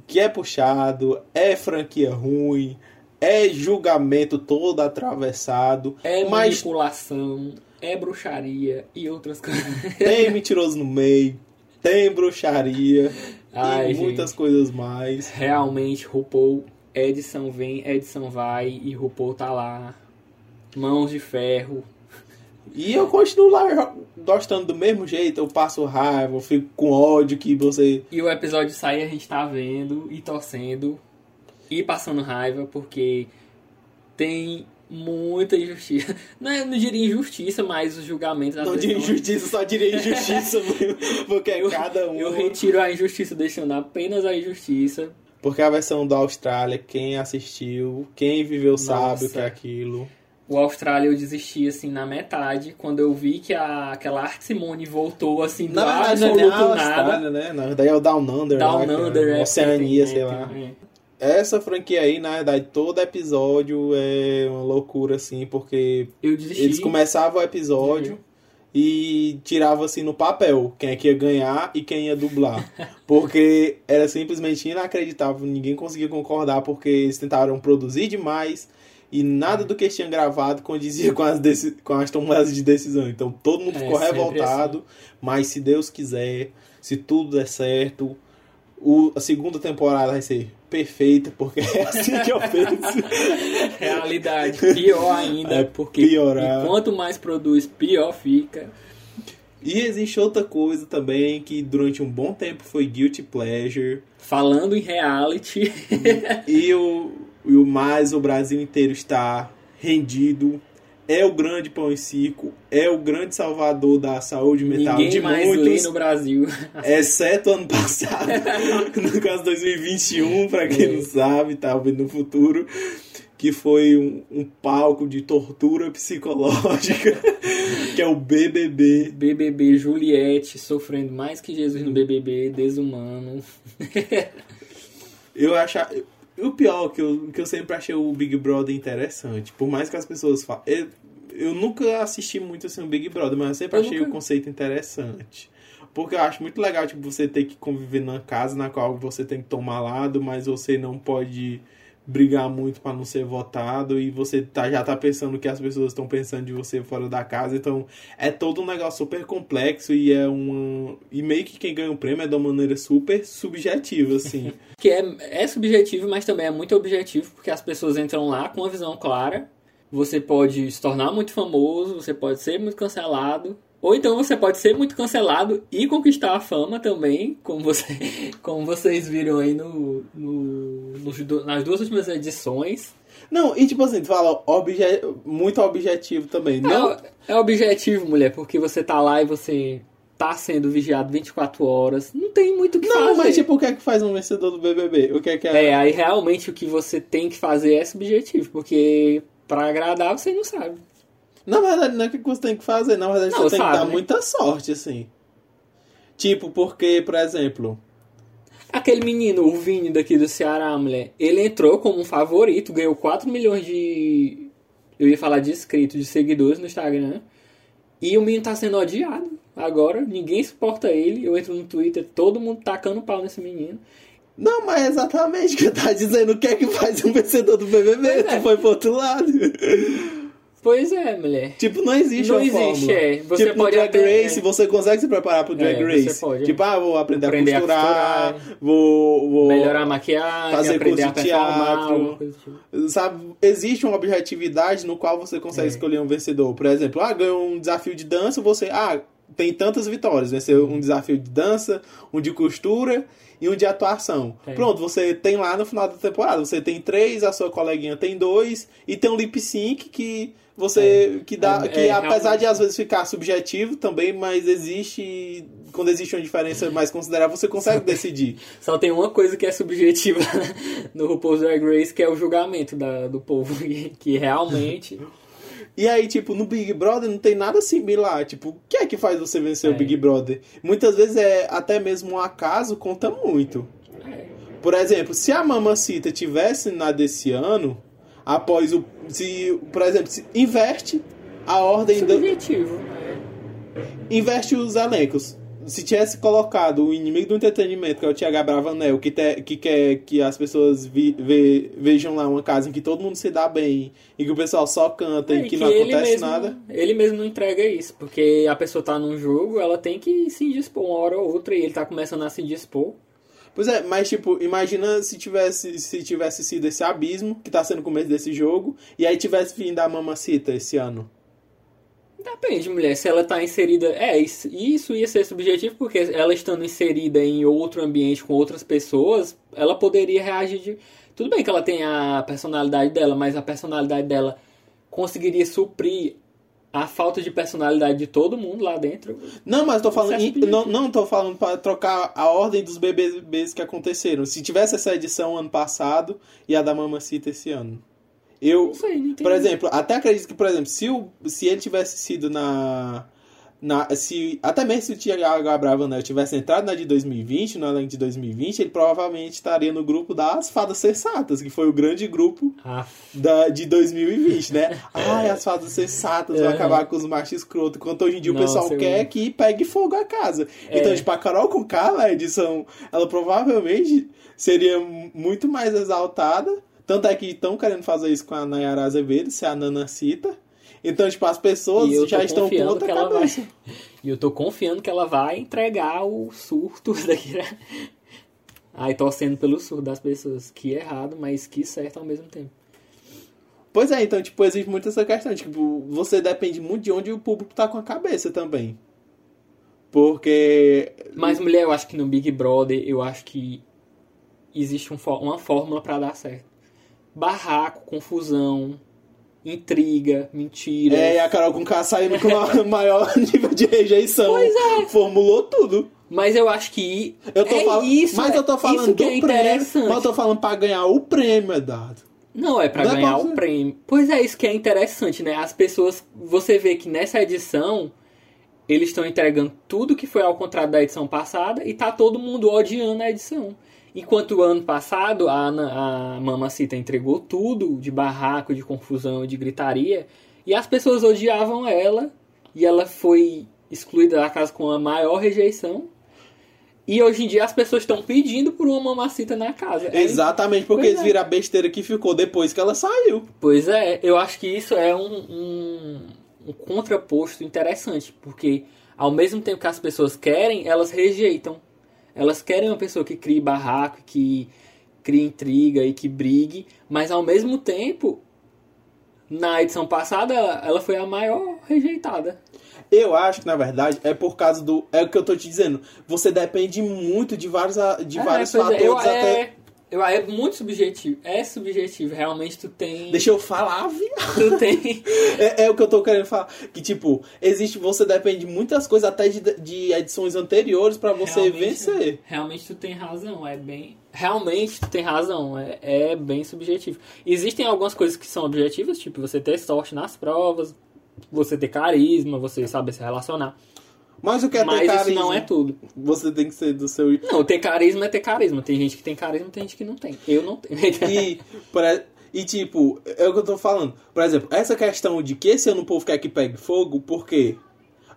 que é puxado, é franquia ruim, é julgamento todo atravessado, É mas manipulação, é bruxaria e outras coisas. tem mentiroso no meio, tem bruxaria Ai, e muitas gente. coisas mais. Realmente, RuPaul, edição vem, edição vai e RuPaul tá lá. Mãos de ferro. E eu continuo lá gostando do mesmo jeito, eu passo raiva, eu fico com ódio que você E o episódio sai a gente tá vendo e torcendo e passando raiva porque tem muita injustiça. Não, é- não diria injustiça, mas os julgamentos não diria injustiça, só diria injustiça porque é cada um. Eu retiro a injustiça deixando apenas a injustiça. Porque a versão da Austrália, quem assistiu, quem viveu sabe o que é Nossa. aquilo. O Austrália eu desisti assim na metade quando eu vi que a, aquela Arte Simone voltou assim do Na verdade, não é absoluto nada. Austrália, né? Na verdade é o Down Under. Down que é Under, é, Oceania, tem- sei é, lá. tem- é. Essa franquia aí, na verdade, todo episódio é uma loucura, assim, porque eles começavam o episódio Uhum. e tiravam, assim, no papel quem é que ia ganhar e quem ia dublar. Porque era simplesmente inacreditável, ninguém conseguia concordar, porque eles tentaram produzir demais e nada do que eles tinham gravado condizia com as, deci- com as tomadas de decisão. Então todo mundo É, ficou revoltado, mas se Deus quiser, se tudo der certo, o, a segunda temporada vai ser perfeita, porque é assim que eu penso. Realidade, pior ainda, É porque piorar. quanto mais produz, pior fica. E existe outra coisa também que durante um bom tempo foi Guilty Pleasure. Falando em reality, E o, e o mais o Brasil inteiro está rendido. É o grande pão e circo, é o grande salvador da saúde mental ninguém de mais muitos, no Brasil. exceto ano passado, no caso 2021, para quem É. não sabe, talvez no futuro, que foi um, um palco de tortura psicológica, que é o BBB. BBB Juliette sofrendo mais que Jesus no BBB, desumano. Eu acho. O pior que eu, que eu sempre achei o Big Brother interessante. Por mais que as pessoas falem. Eu, eu nunca assisti muito assim o Big Brother, mas eu sempre Eu achei nunca- o conceito interessante. Porque eu acho muito legal, tipo, você ter que conviver numa casa na qual você tem que tomar lado, mas você não pode brigar muito pra não ser votado e você tá, já tá pensando que as pessoas estão pensando de você fora da casa. Então é todo um negócio super complexo e é um. E meio que quem ganha o prêmio é de uma maneira super subjetiva, assim. Que é, é subjetivo, mas também é muito objetivo, porque as pessoas entram lá com uma visão clara. Você pode se tornar muito famoso, você pode ser muito cancelado. Ou então você pode ser muito cancelado e conquistar a fama também, como, você, como vocês viram aí no, no, nas duas últimas edições. Não, e tipo assim, tu fala obje... muito objetivo também. Não, É, é objetivo, mulher, porque você tá lá e você tá sendo vigiado 24 horas. Não tem muito o que não fazer. mas tipo, o que é que faz um vencedor do BBB? O que é que é? É, aí realmente o que você tem que fazer é subjetivo, porque pra agradar você não sabe. Na verdade, não é o que você tem que fazer, na verdade Não, você tem sabe, que dar né? muita sorte, assim. Tipo, porque, por exemplo. Aquele menino, o Vini daqui do Ceará, mulher, ele entrou como um favorito, ganhou 4 milhões de. Eu ia falar de inscritos, de seguidores no Instagram. E o menino tá sendo odiado agora, ninguém suporta ele. Eu entro no Twitter, todo mundo tacando pau nesse menino. Não, mas é exatamente o que tava dizendo. O que é que faz um vencedor do BBB? Tu foi pro outro lado. Pois é, mulher. Tipo, não existe Não uma existe, fórmula. é. Você tipo, pode no Drag até- Race, você consegue se preparar pro Drag É, você Race. pode, é. tipo, ah, vou aprender, Aprender a a costurar, costurar, vou, vou... Melhorar a maquiagem, fazer aprender curso de teatro. tipo. Sabe, existe uma objetividade no qual você consegue É. escolher um vencedor. Por exemplo, ah, ganhou um desafio de dança, você, ah, tem tantas vitórias. Vai ser um desafio de dança, um de costura e um de atuação. Tem. Pronto, você tem lá no final da temporada. Você tem três, a sua coleguinha tem dois, e tem um lip sync que você. que dá. É, que é, apesar realmente. de às vezes ficar subjetivo também, mas existe. Quando existe uma diferença mais considerável, você consegue decidir. Só tem uma coisa que é subjetiva no RuPaul's Drag Race, que é o julgamento da, do povo, que realmente... E aí, tipo, no Big Brother não tem nada similar. Tipo, o que é que faz você vencer É. o Big Brother? Muitas vezes é até mesmo um acaso, conta muito. É. Por exemplo, se a Mamacita tivesse na desse ano, após o. Se, por exemplo, se inverte a ordem do. Subjetivo. Inverte os elencos. Se tivesse colocado o inimigo do entretenimento, que é o TH Bravanel, que, te, que quer que as pessoas vi- ve- vejam lá uma casa em que todo mundo se dá bem, e que o pessoal só canta É, e e que, não acontece mesmo- nada. Ele mesmo não entrega isso, porque a pessoa tá num jogo, ela tem que se dispor uma hora ou outra, e ele tá começando a se dispor. Pois é, mas tipo, imagina se tivesse, se tivesse sido esse abismo, que tá sendo o começo desse jogo, e aí tivesse vindo a Mamacita esse ano. Depende, mulher, se ela tá inserida... É, isso, isso ia ser subjetivo, porque ela estando inserida em outro ambiente com outras pessoas, ela poderia reagir de... Tudo bem que ela tem a personalidade dela, mas a personalidade dela conseguiria suprir a falta de personalidade de todo mundo lá dentro. Não, mas tô falando. É em- não, não tô falando pra trocar a ordem dos BBBs que aconteceram. Se tivesse essa edição ano passado e a da Mamacita esse ano. Eu, Não sei, não entendi. por exemplo, até acredito que, por exemplo, se, o, se ele tivesse sido na. na se, até mesmo se o Thiago Bravanel tivesse entrado na de 2020, no elenco de 2020, ele provavelmente estaria no grupo das Fadas Sensatas, que foi o grande grupo Ah, da, de 2020, né? Ai, as fadas sensatas vão Uhum. acabar com os machos escrotos. Enquanto hoje em dia o Nossa, pessoal quer que pegue fogo a casa. É. Então, tipo, a Carol com K, na edição, ela provavelmente seria muito mais exaltada. Tanto é que estão querendo fazer isso com a Nayara Azevedo, se a Nana cita. Então, tipo, as pessoas já estão com outra cabeça. vai. E eu tô confiando que ela vai entregar o surto daqui. né? Aí torcendo pelo surto das pessoas. Que é errado, mas que certo ao mesmo tempo. Pois é, então, tipo, existe muito essa questão. Tipo, você depende muito de onde o público tá com a cabeça também. Porque. Mas, mulher, eu acho que no Big Brother, eu acho que existe um uma fórmula pra dar certo. Barraco, confusão, intriga, mentira. É, e a Carol com K saindo com o maior nível de rejeição. Pois é. Formulou tudo. Mas eu acho que Eu tô é falando, isso. mas eu tô é falando do é prêmio. Mas eu tô falando pra ganhar o prêmio, Eduardo. Não, é pra Não é ganhar pra- o prêmio. Pois é, isso que é interessante, né? As pessoas. Você vê que nessa edição. Eles estão entregando tudo que foi ao contrário da edição passada e tá todo mundo odiando a edição. Enquanto o ano passado a, a Mamacita entregou tudo de barraco, de confusão, de gritaria, e as pessoas odiavam ela, e ela foi excluída da casa com a maior rejeição. E hoje em dia as pessoas estão pedindo por uma mamacita na casa. É Exatamente, porque Pois eles é. viram a besteira que ficou depois que ela saiu. Pois é, eu acho que isso é um, um, um contraposto interessante, porque ao mesmo tempo que as pessoas querem, elas rejeitam. Elas querem uma pessoa que crie barraco, que crie intriga e que brigue, mas ao mesmo tempo, na edição passada, ela foi a maior rejeitada. Eu acho que, na verdade, é por causa do. É o que eu tô te dizendo. Você depende muito de vários, de É, vários é, fatores eu, até. é, eu, é muito subjetivo. É subjetivo, realmente tu tem. Deixa eu falar, viado. Tu tem. É, é o que eu tô querendo falar. Que, tipo, existe. Você depende de muitas coisas, até de, de edições anteriores, pra você Realmente- vencer. Realmente tu tem razão, é bem. Realmente tu tem razão, é, é bem subjetivo. Existem algumas coisas que são objetivas, tipo você ter sorte nas provas, você ter carisma, você saber se relacionar. Mas o que é ter Mas isso carisma? não é tudo. Você tem que ser do seu. Não, ter carisma é ter carisma. Tem gente que tem carisma, tem gente que não tem. Eu não tenho. E, por e- tipo, é o que eu tô falando. Por exemplo, essa questão de que esse ano o povo quer que pegue fogo, porque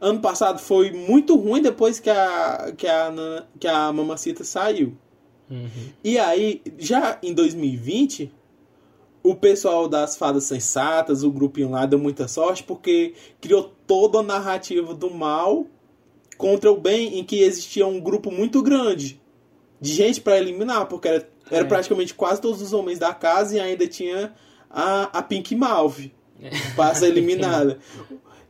ano passado foi muito ruim depois que a, que a, que a Mamacita saiu. E aí, já em 2020, o pessoal das fadas sensatas, o grupinho lá, deu muita sorte porque criou toda a narrativa do mal contra o bem, em que existia um grupo muito grande de gente pra eliminar, porque era, era É. praticamente quase todos os homens da casa e ainda tinha a, a Pink Malve pra ser eliminada.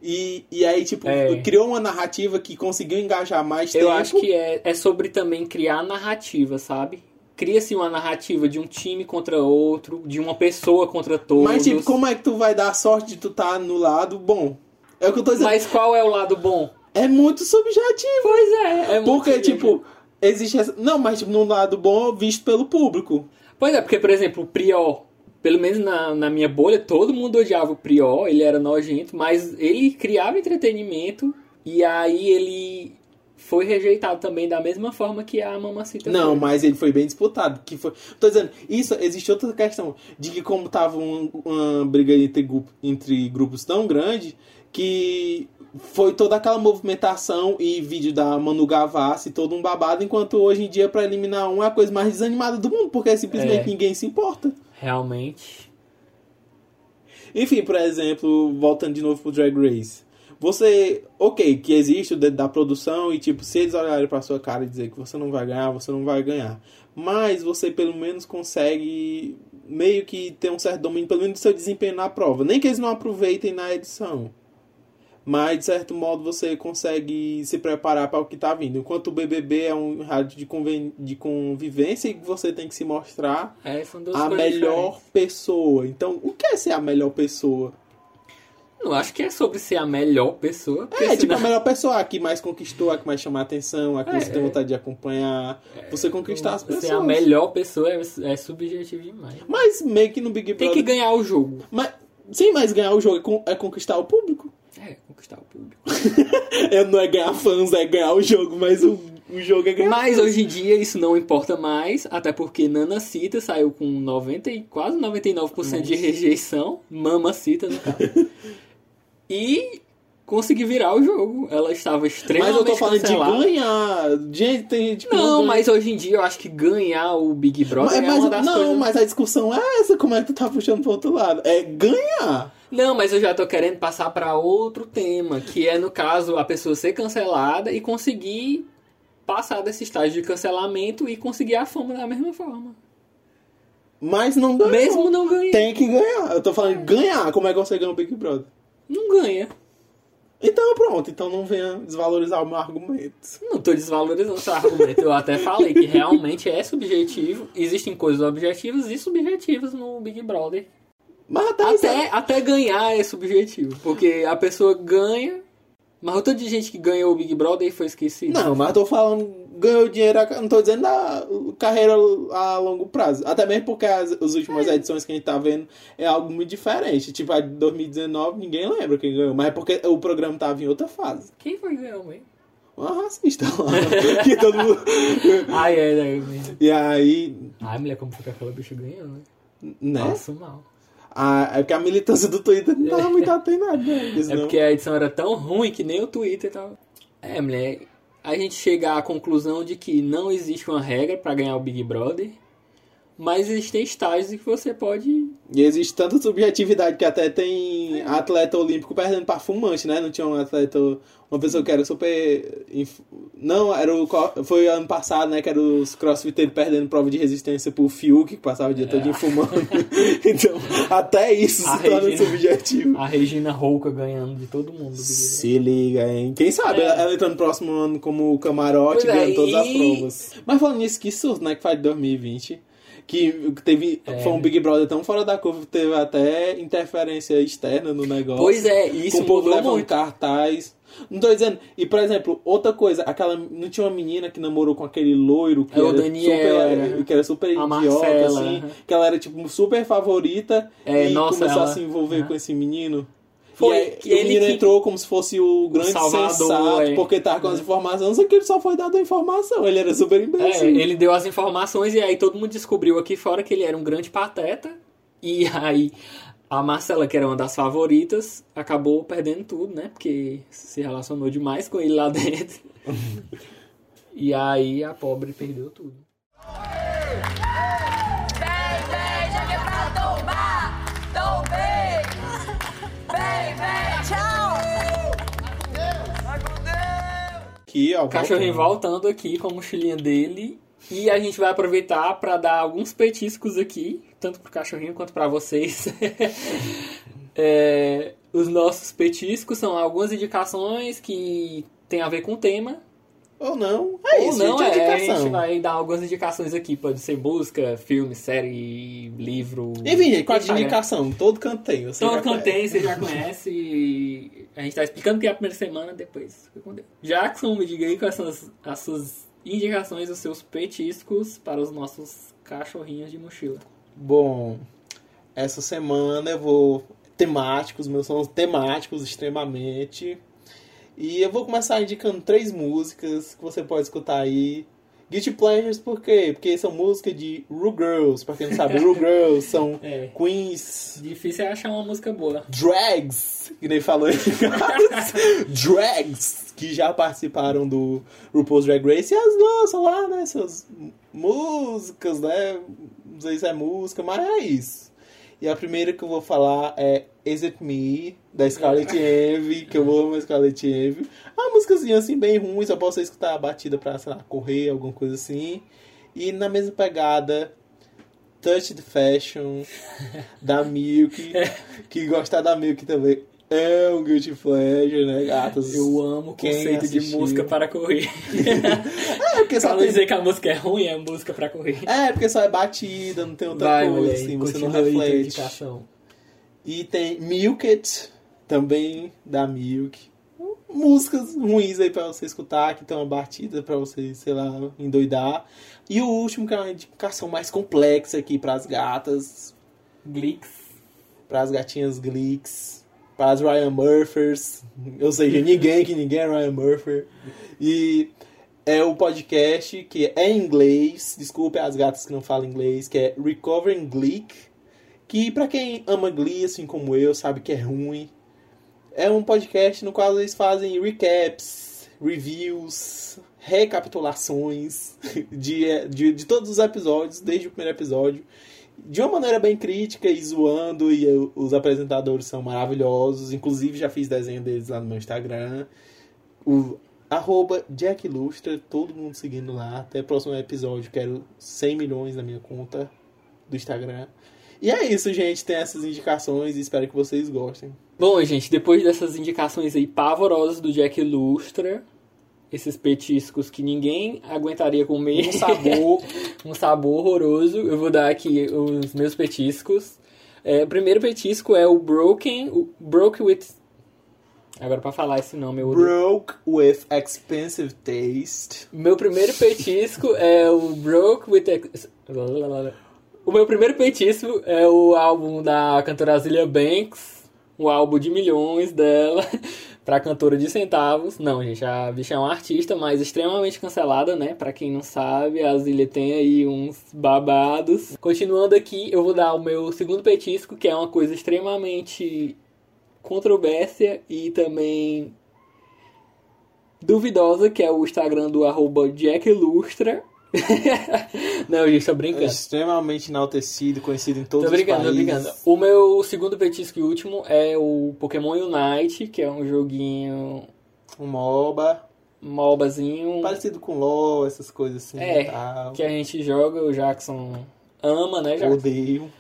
E, e aí, tipo, É. criou uma narrativa que conseguiu engajar mais Eu tempo. acho que é, é sobre também criar narrativa, sabe? Cria-se uma narrativa de um time contra outro, de uma pessoa contra todos. Mas, tipo, como é que tu vai dar sorte de tu tá no lado bom? É o que eu tô dizendo. Mas qual é o lado bom? É muito subjetivo. Pois é, é Porque, subjetivo. tipo, existe essa... Não, mas, tipo, no lado bom visto pelo público. Pois é, porque, por exemplo, o Prior, pelo menos na, na minha bolha, todo mundo odiava o Prior, ele era nojento, mas ele criava entretenimento e aí ele foi rejeitado também da mesma forma que a Mamacita Não, foi. mas ele foi bem disputado. Que foi... Tô dizendo, isso, existe outra questão. De que como tava um- uma briga entre, entre grupos tão grande, que foi toda aquela movimentação e vídeo da Manu Gavassi, todo um babado, enquanto hoje em dia, pra eliminar um, é a coisa mais desanimada do mundo, porque simplesmente É. ninguém se importa. Realmente. Enfim, por exemplo, voltando de novo pro Drag Race. Você, ok, que existe o dedo da produção e tipo, se eles olharem pra sua cara e dizer que você não vai ganhar, você não vai ganhar. Mas você pelo menos consegue meio que ter um certo domínio, pelo menos do seu desempenho na prova. Nem que eles não aproveitem na edição. Mas de certo modo você consegue se preparar para o que tá vindo. Enquanto o BBB é um rádio de, conven- de convivência e você tem que se mostrar É, a melhor diferentes. pessoa. Então, o que é ser a melhor pessoa? Não acho que é sobre ser a melhor pessoa. É, tipo, a melhor pessoa, a que mais conquistou, a que mais chamou a atenção, a que É, você tem é. vontade de acompanhar. Você conquistar as pessoas. Ser a melhor pessoa é, é subjetivo demais. Mas meio que no Big Tem Brother... que ganhar o jogo. Mas, sim, mas ganhar o jogo é é conquistar o público. Conquistar o público. É, não é ganhar fãs, é ganhar o jogo, mas o, o jogo é ganhar Mas fãs. hoje em dia isso não importa mais, até porque Nana Cita saiu com 90 e quase 99% de rejeição, Mama Cita no caso. e conseguiu virar o jogo. Ela estava Mas extremamente eu tô falando cancelada. de ganhar. Gente, tem gente que Não, mas hoje em dia eu acho que ganhar o Big Brother Mas, é mas- uma das não, coisas... mas a discussão é essa, como é que tu tá puxando pro outro lado? É ganhar. Não, mas eu já tô querendo passar pra outro tema, que é no caso a pessoa ser cancelada e conseguir passar desse estágio de cancelamento e conseguir a fama da mesma forma. Mas não ganha. Mesmo não ganhando. Tem que ganhar. Eu tô falando de ganhar. Como é que você ganha o Big Brother? Não ganha. Então pronto, então não venha desvalorizar o meu argumento. Não tô desvalorizando seu argumento. Eu até falei que realmente é subjetivo. Existem coisas objetivas e subjetivas no Big Brother. Mas até, Até, até ganhar é subjetivo. Porque a pessoa ganha. Mas o tanto de gente que ganhou o Big Brother e foi esquecido. Não, mas eu tô falando, ganhou dinheiro, não tô dizendo da carreira a longo prazo. Até mesmo porque as, as últimas edições que a gente tá vendo é algo muito diferente. Tipo, a de 2019, ninguém lembra quem ganhou. Mas é porque o programa tava em outra fase. Quem foi que ganhou mesmo? Uma racista lá. que todo mundo... Ai, é, é mesmo. E aí, Ai, mulher, como foi que aquela bicha ganhou, né? né? Passo mal. A, é porque a militância do Twitter não tava muito atenta nada, né? É senão- porque a edição era tão ruim que nem o Twitter tava. É, mulher. a gente chega à conclusão de que não existe uma regra para ganhar o Big Brother, mas existem estágios em que você pode. E existe tanta subjetividade que até tem atleta olímpico perdendo pra fumante, né? Não tinha um atleta, uma pessoa que era super. Não, era o. Foi ano passado, né? Que era os crossfiteiros perdendo prova de resistência pro Fiuk, que passava o dia todo fumando. então, até isso A se torna Regina- subjetivo. A Regina Rouca ganhando de todo mundo. Se liga, hein? Quem sabe É. ela ela entra no próximo ano como camarote, Pois é, ganhando todas as provas. Mas falando nisso, que surto, né? Que faz de 2020. Que teve. É. Foi um Big Brother tão fora da curva, teve até interferência externa no negócio. Pois é, isso Com o povo mudou muito. cartaz. Não tô dizendo. E, por exemplo, outra coisa, aquela. Não tinha uma menina que namorou com aquele loiro que É, o era Daniel, super. era. Que era super idiota, Marcela, assim. aham. Que ela era, tipo, super favorita. É, e nossa, começou ela- a se envolver aham. com esse menino. Foi e aí, que e o ele menino que- entrou como se fosse o grande Salvador, sensato, é. porque tava com as informações, só que ele só foi dado a informação, ele era super É, imbecil. ele deu as informações e aí todo mundo descobriu aqui fora que ele era um grande pateta. E aí a Marcela, que era uma das favoritas, acabou perdendo tudo, né? Porque se relacionou demais com ele lá dentro. e aí a pobre perdeu tudo. Vem, vem, já que é pra tombar, tombei. Vem, vem, tchau. Aqui, ó, O cachorrinho voltando aqui com a mochilinha dele. E a gente vai aproveitar para dar alguns petiscos aqui, tanto pro cachorrinho quanto para vocês. É, os nossos petiscos são algumas indicações que tem a ver com o tema. Ou não, é Ou isso, não, gente, é, é a gente vai dar algumas indicações aqui. Pode ser música, filme, série, livro. Enfim, gente, de Instagram. indicação, todo canto tem. você Todo tem, você já conhece. e a gente tá explicando que é a primeira semana, depois fica com Deus. Jackson, me diga aí quais são as, as suas indicações, os seus petiscos para os nossos cachorrinhos de mochila. Bom, essa semana eu vou temáticos, meus são temáticos extremamente. E eu vou começar indicando três músicas que você pode escutar aí. Guilty Pleasures, por quê? Porque são músicas de Ru Girls. Pra quem não sabe, Ru Girls são É. queens, Difícil é achar uma música boa. drags, que nem falou drags, que já participaram do RuPaul's Drag Race e as lançam lá, né, suas músicas, né, não sei se é música, mas é isso. E a primeira que eu vou falar é Is It Me, da Scarlett Envy, que eu amo a Scarlett Envy. É uma músicazinha assim, bem ruim, só posso escutar a batida pra, sei lá, correr, alguma coisa assim. E na mesma pegada, Touch the Fashion, da Milk, que gostar da Milk também é um guilty pleasure, né, gatas? Eu amo Quem conceito de música para correr. É, porque só Pra não tem... dizer que a música é ruim, é música para correr. É, porque só é batida, não tem outra Vai, coisa, mulher, assim, você não reflete. E tem Milk It, também da Milk. Músicas ruins aí pra você escutar, que tem uma batida pra você, sei lá, endoidar. E o último, que é uma indicação mais complexa aqui pras gatas, Glicks. pras gatinhas Glicks, pras Ryan Murphers, ou seja, ninguém que ninguém é Ryan Murphy. E é o podcast que é em inglês, desculpe as gatas que não falam inglês, que é Recovering Gleek, que pra quem ama Glee, assim como eu, sabe que é ruim. É um podcast no qual eles fazem recaps, reviews, recapitulações de, de, de todos os episódios, desde o primeiro episódio de uma maneira bem crítica e zoando, e eu- os apresentadores são maravilhosos. Inclusive, já fiz desenho deles lá no meu Instagram. O arroba Jack Lustra, todo mundo seguindo lá. Até o próximo episódio, quero 100 milhões na minha conta do Instagram. E é isso, gente. Tem essas indicações e espero que vocês gostem. Bom, gente, depois dessas indicações aí pavorosas do Jack Lustra, esses petiscos que ninguém aguentaria comer, Um sabor. um sabor horroroso, eu vou dar aqui os meus petiscos. É, o primeiro petisco é o Broken, o Broke with... Agora pra falar esse nome eu odeio. Broke with expensive taste. Meu primeiro petisco é o Broke with... Ex- O meu primeiro petisco é o álbum da cantora Azilia Banks, o álbum de milhões dela, pra cantora de centavos. Não, gente, a bicha é uma artista, mas extremamente cancelada, né? Pra quem não sabe, a Azilia tem aí uns babados. Continuando aqui, eu vou dar o meu segundo petisco, que é uma coisa extremamente controvérsia e também duvidosa, que é o Instagram do arroba Jack Ilustra. Não, tô É brincando. extremamente enaltecido, conhecido em todos Tô brincando, os tô países. brincando. O meu segundo petisco e último é o Pokémon Unite, que é um joguinho Um MOBA, MOBAzinho. parecido com LoL, essas coisas assim. É, tal. que a gente joga, o Jackson ama, né, Jackson? Odeio.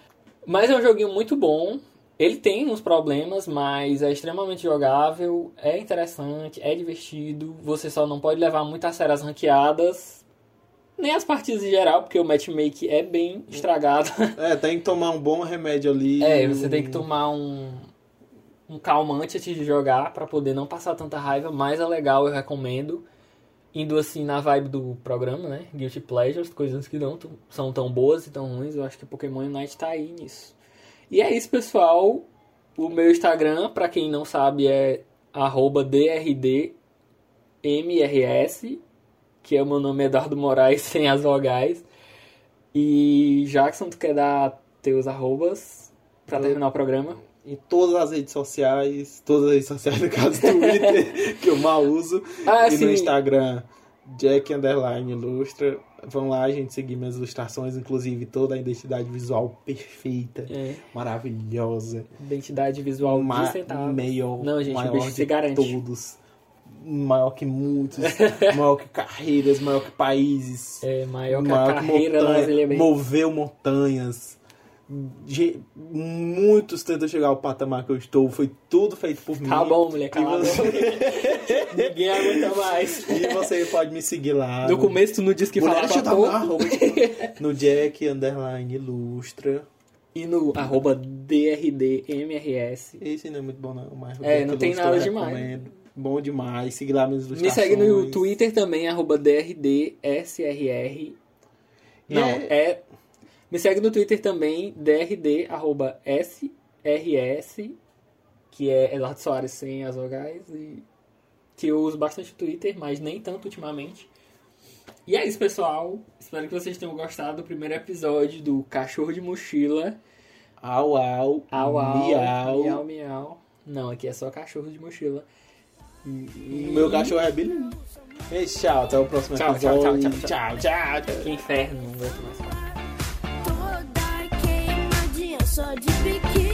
Mas é um joguinho muito bom. Ele tem uns problemas, mas é extremamente jogável, é interessante, é divertido. Você só não pode levar muito a sério as ranqueadas, nem as partidas em geral, porque o matchmake é bem estragado. É, tem que tomar um bom remédio ali. É, você tem que tomar um, um calmante antes de jogar pra poder não passar tanta raiva, mas é legal, eu recomendo. Indo assim na vibe do programa, né? Guilty Pleasures, coisas que não são tão boas e tão ruins, eu acho que Pokémon Unite tá aí nisso. E é isso, pessoal. O meu Instagram, pra quem não sabe, é arroba DRDMRS, que é o meu nome Eduardo Moraes sem as vogais. E Jackson, tu quer dar teus arrobas pra terminar o programa? Em todas as redes sociais, todas as redes sociais, no caso Twitter, que eu mal uso. Ah, e sim. no Instagram, Jack Underline Ilustra. Vão lá, gente, seguir minhas ilustrações, inclusive toda a identidade visual perfeita, É. maravilhosa. Identidade visual Ma- de centavos. maior, Não, gente, o maior bicho de se garante. todos. Maior que muitos, maior que carreiras, maior que países. É, maior que a carreira montanha, brasileira. Moveu montanhas. Ge- Muitos tentam chegar ao patamar que eu estou. Foi tudo feito por mim. Tá bom, mulher, cala a você-. Ninguém aguenta mais. E você pode me seguir lá. No começo tu não disse que Mulher, falava pouco. No Jack Underline Ilustra. E no arroba DRDMRS. Esse não é muito bom, não. Mas É, não tem nada demais. recomendo. Bom demais. Siga lá minhas Me ilustrações. segue no Twitter também, arroba DRDSRR. Não, é- é... Me segue no Twitter também, DRD, arroba SRS, que é Eduardo Soares sem as vogais, e que eu uso bastante o Twitter, mas nem tanto ultimamente. E é isso, pessoal. Espero que vocês tenham gostado do primeiro episódio do Cachorro de Mochila. Au, au. Au, au. Miau. Miau, miau. Não, aqui é só Cachorro de Mochila. Meu cachorro é Billy. E tchau, até o próximo Tchau, tchau, episódio. tchau, tchau, tchau, tchau. Que inferno, não aguento mais falar. Toda queimadinha só de biquíni.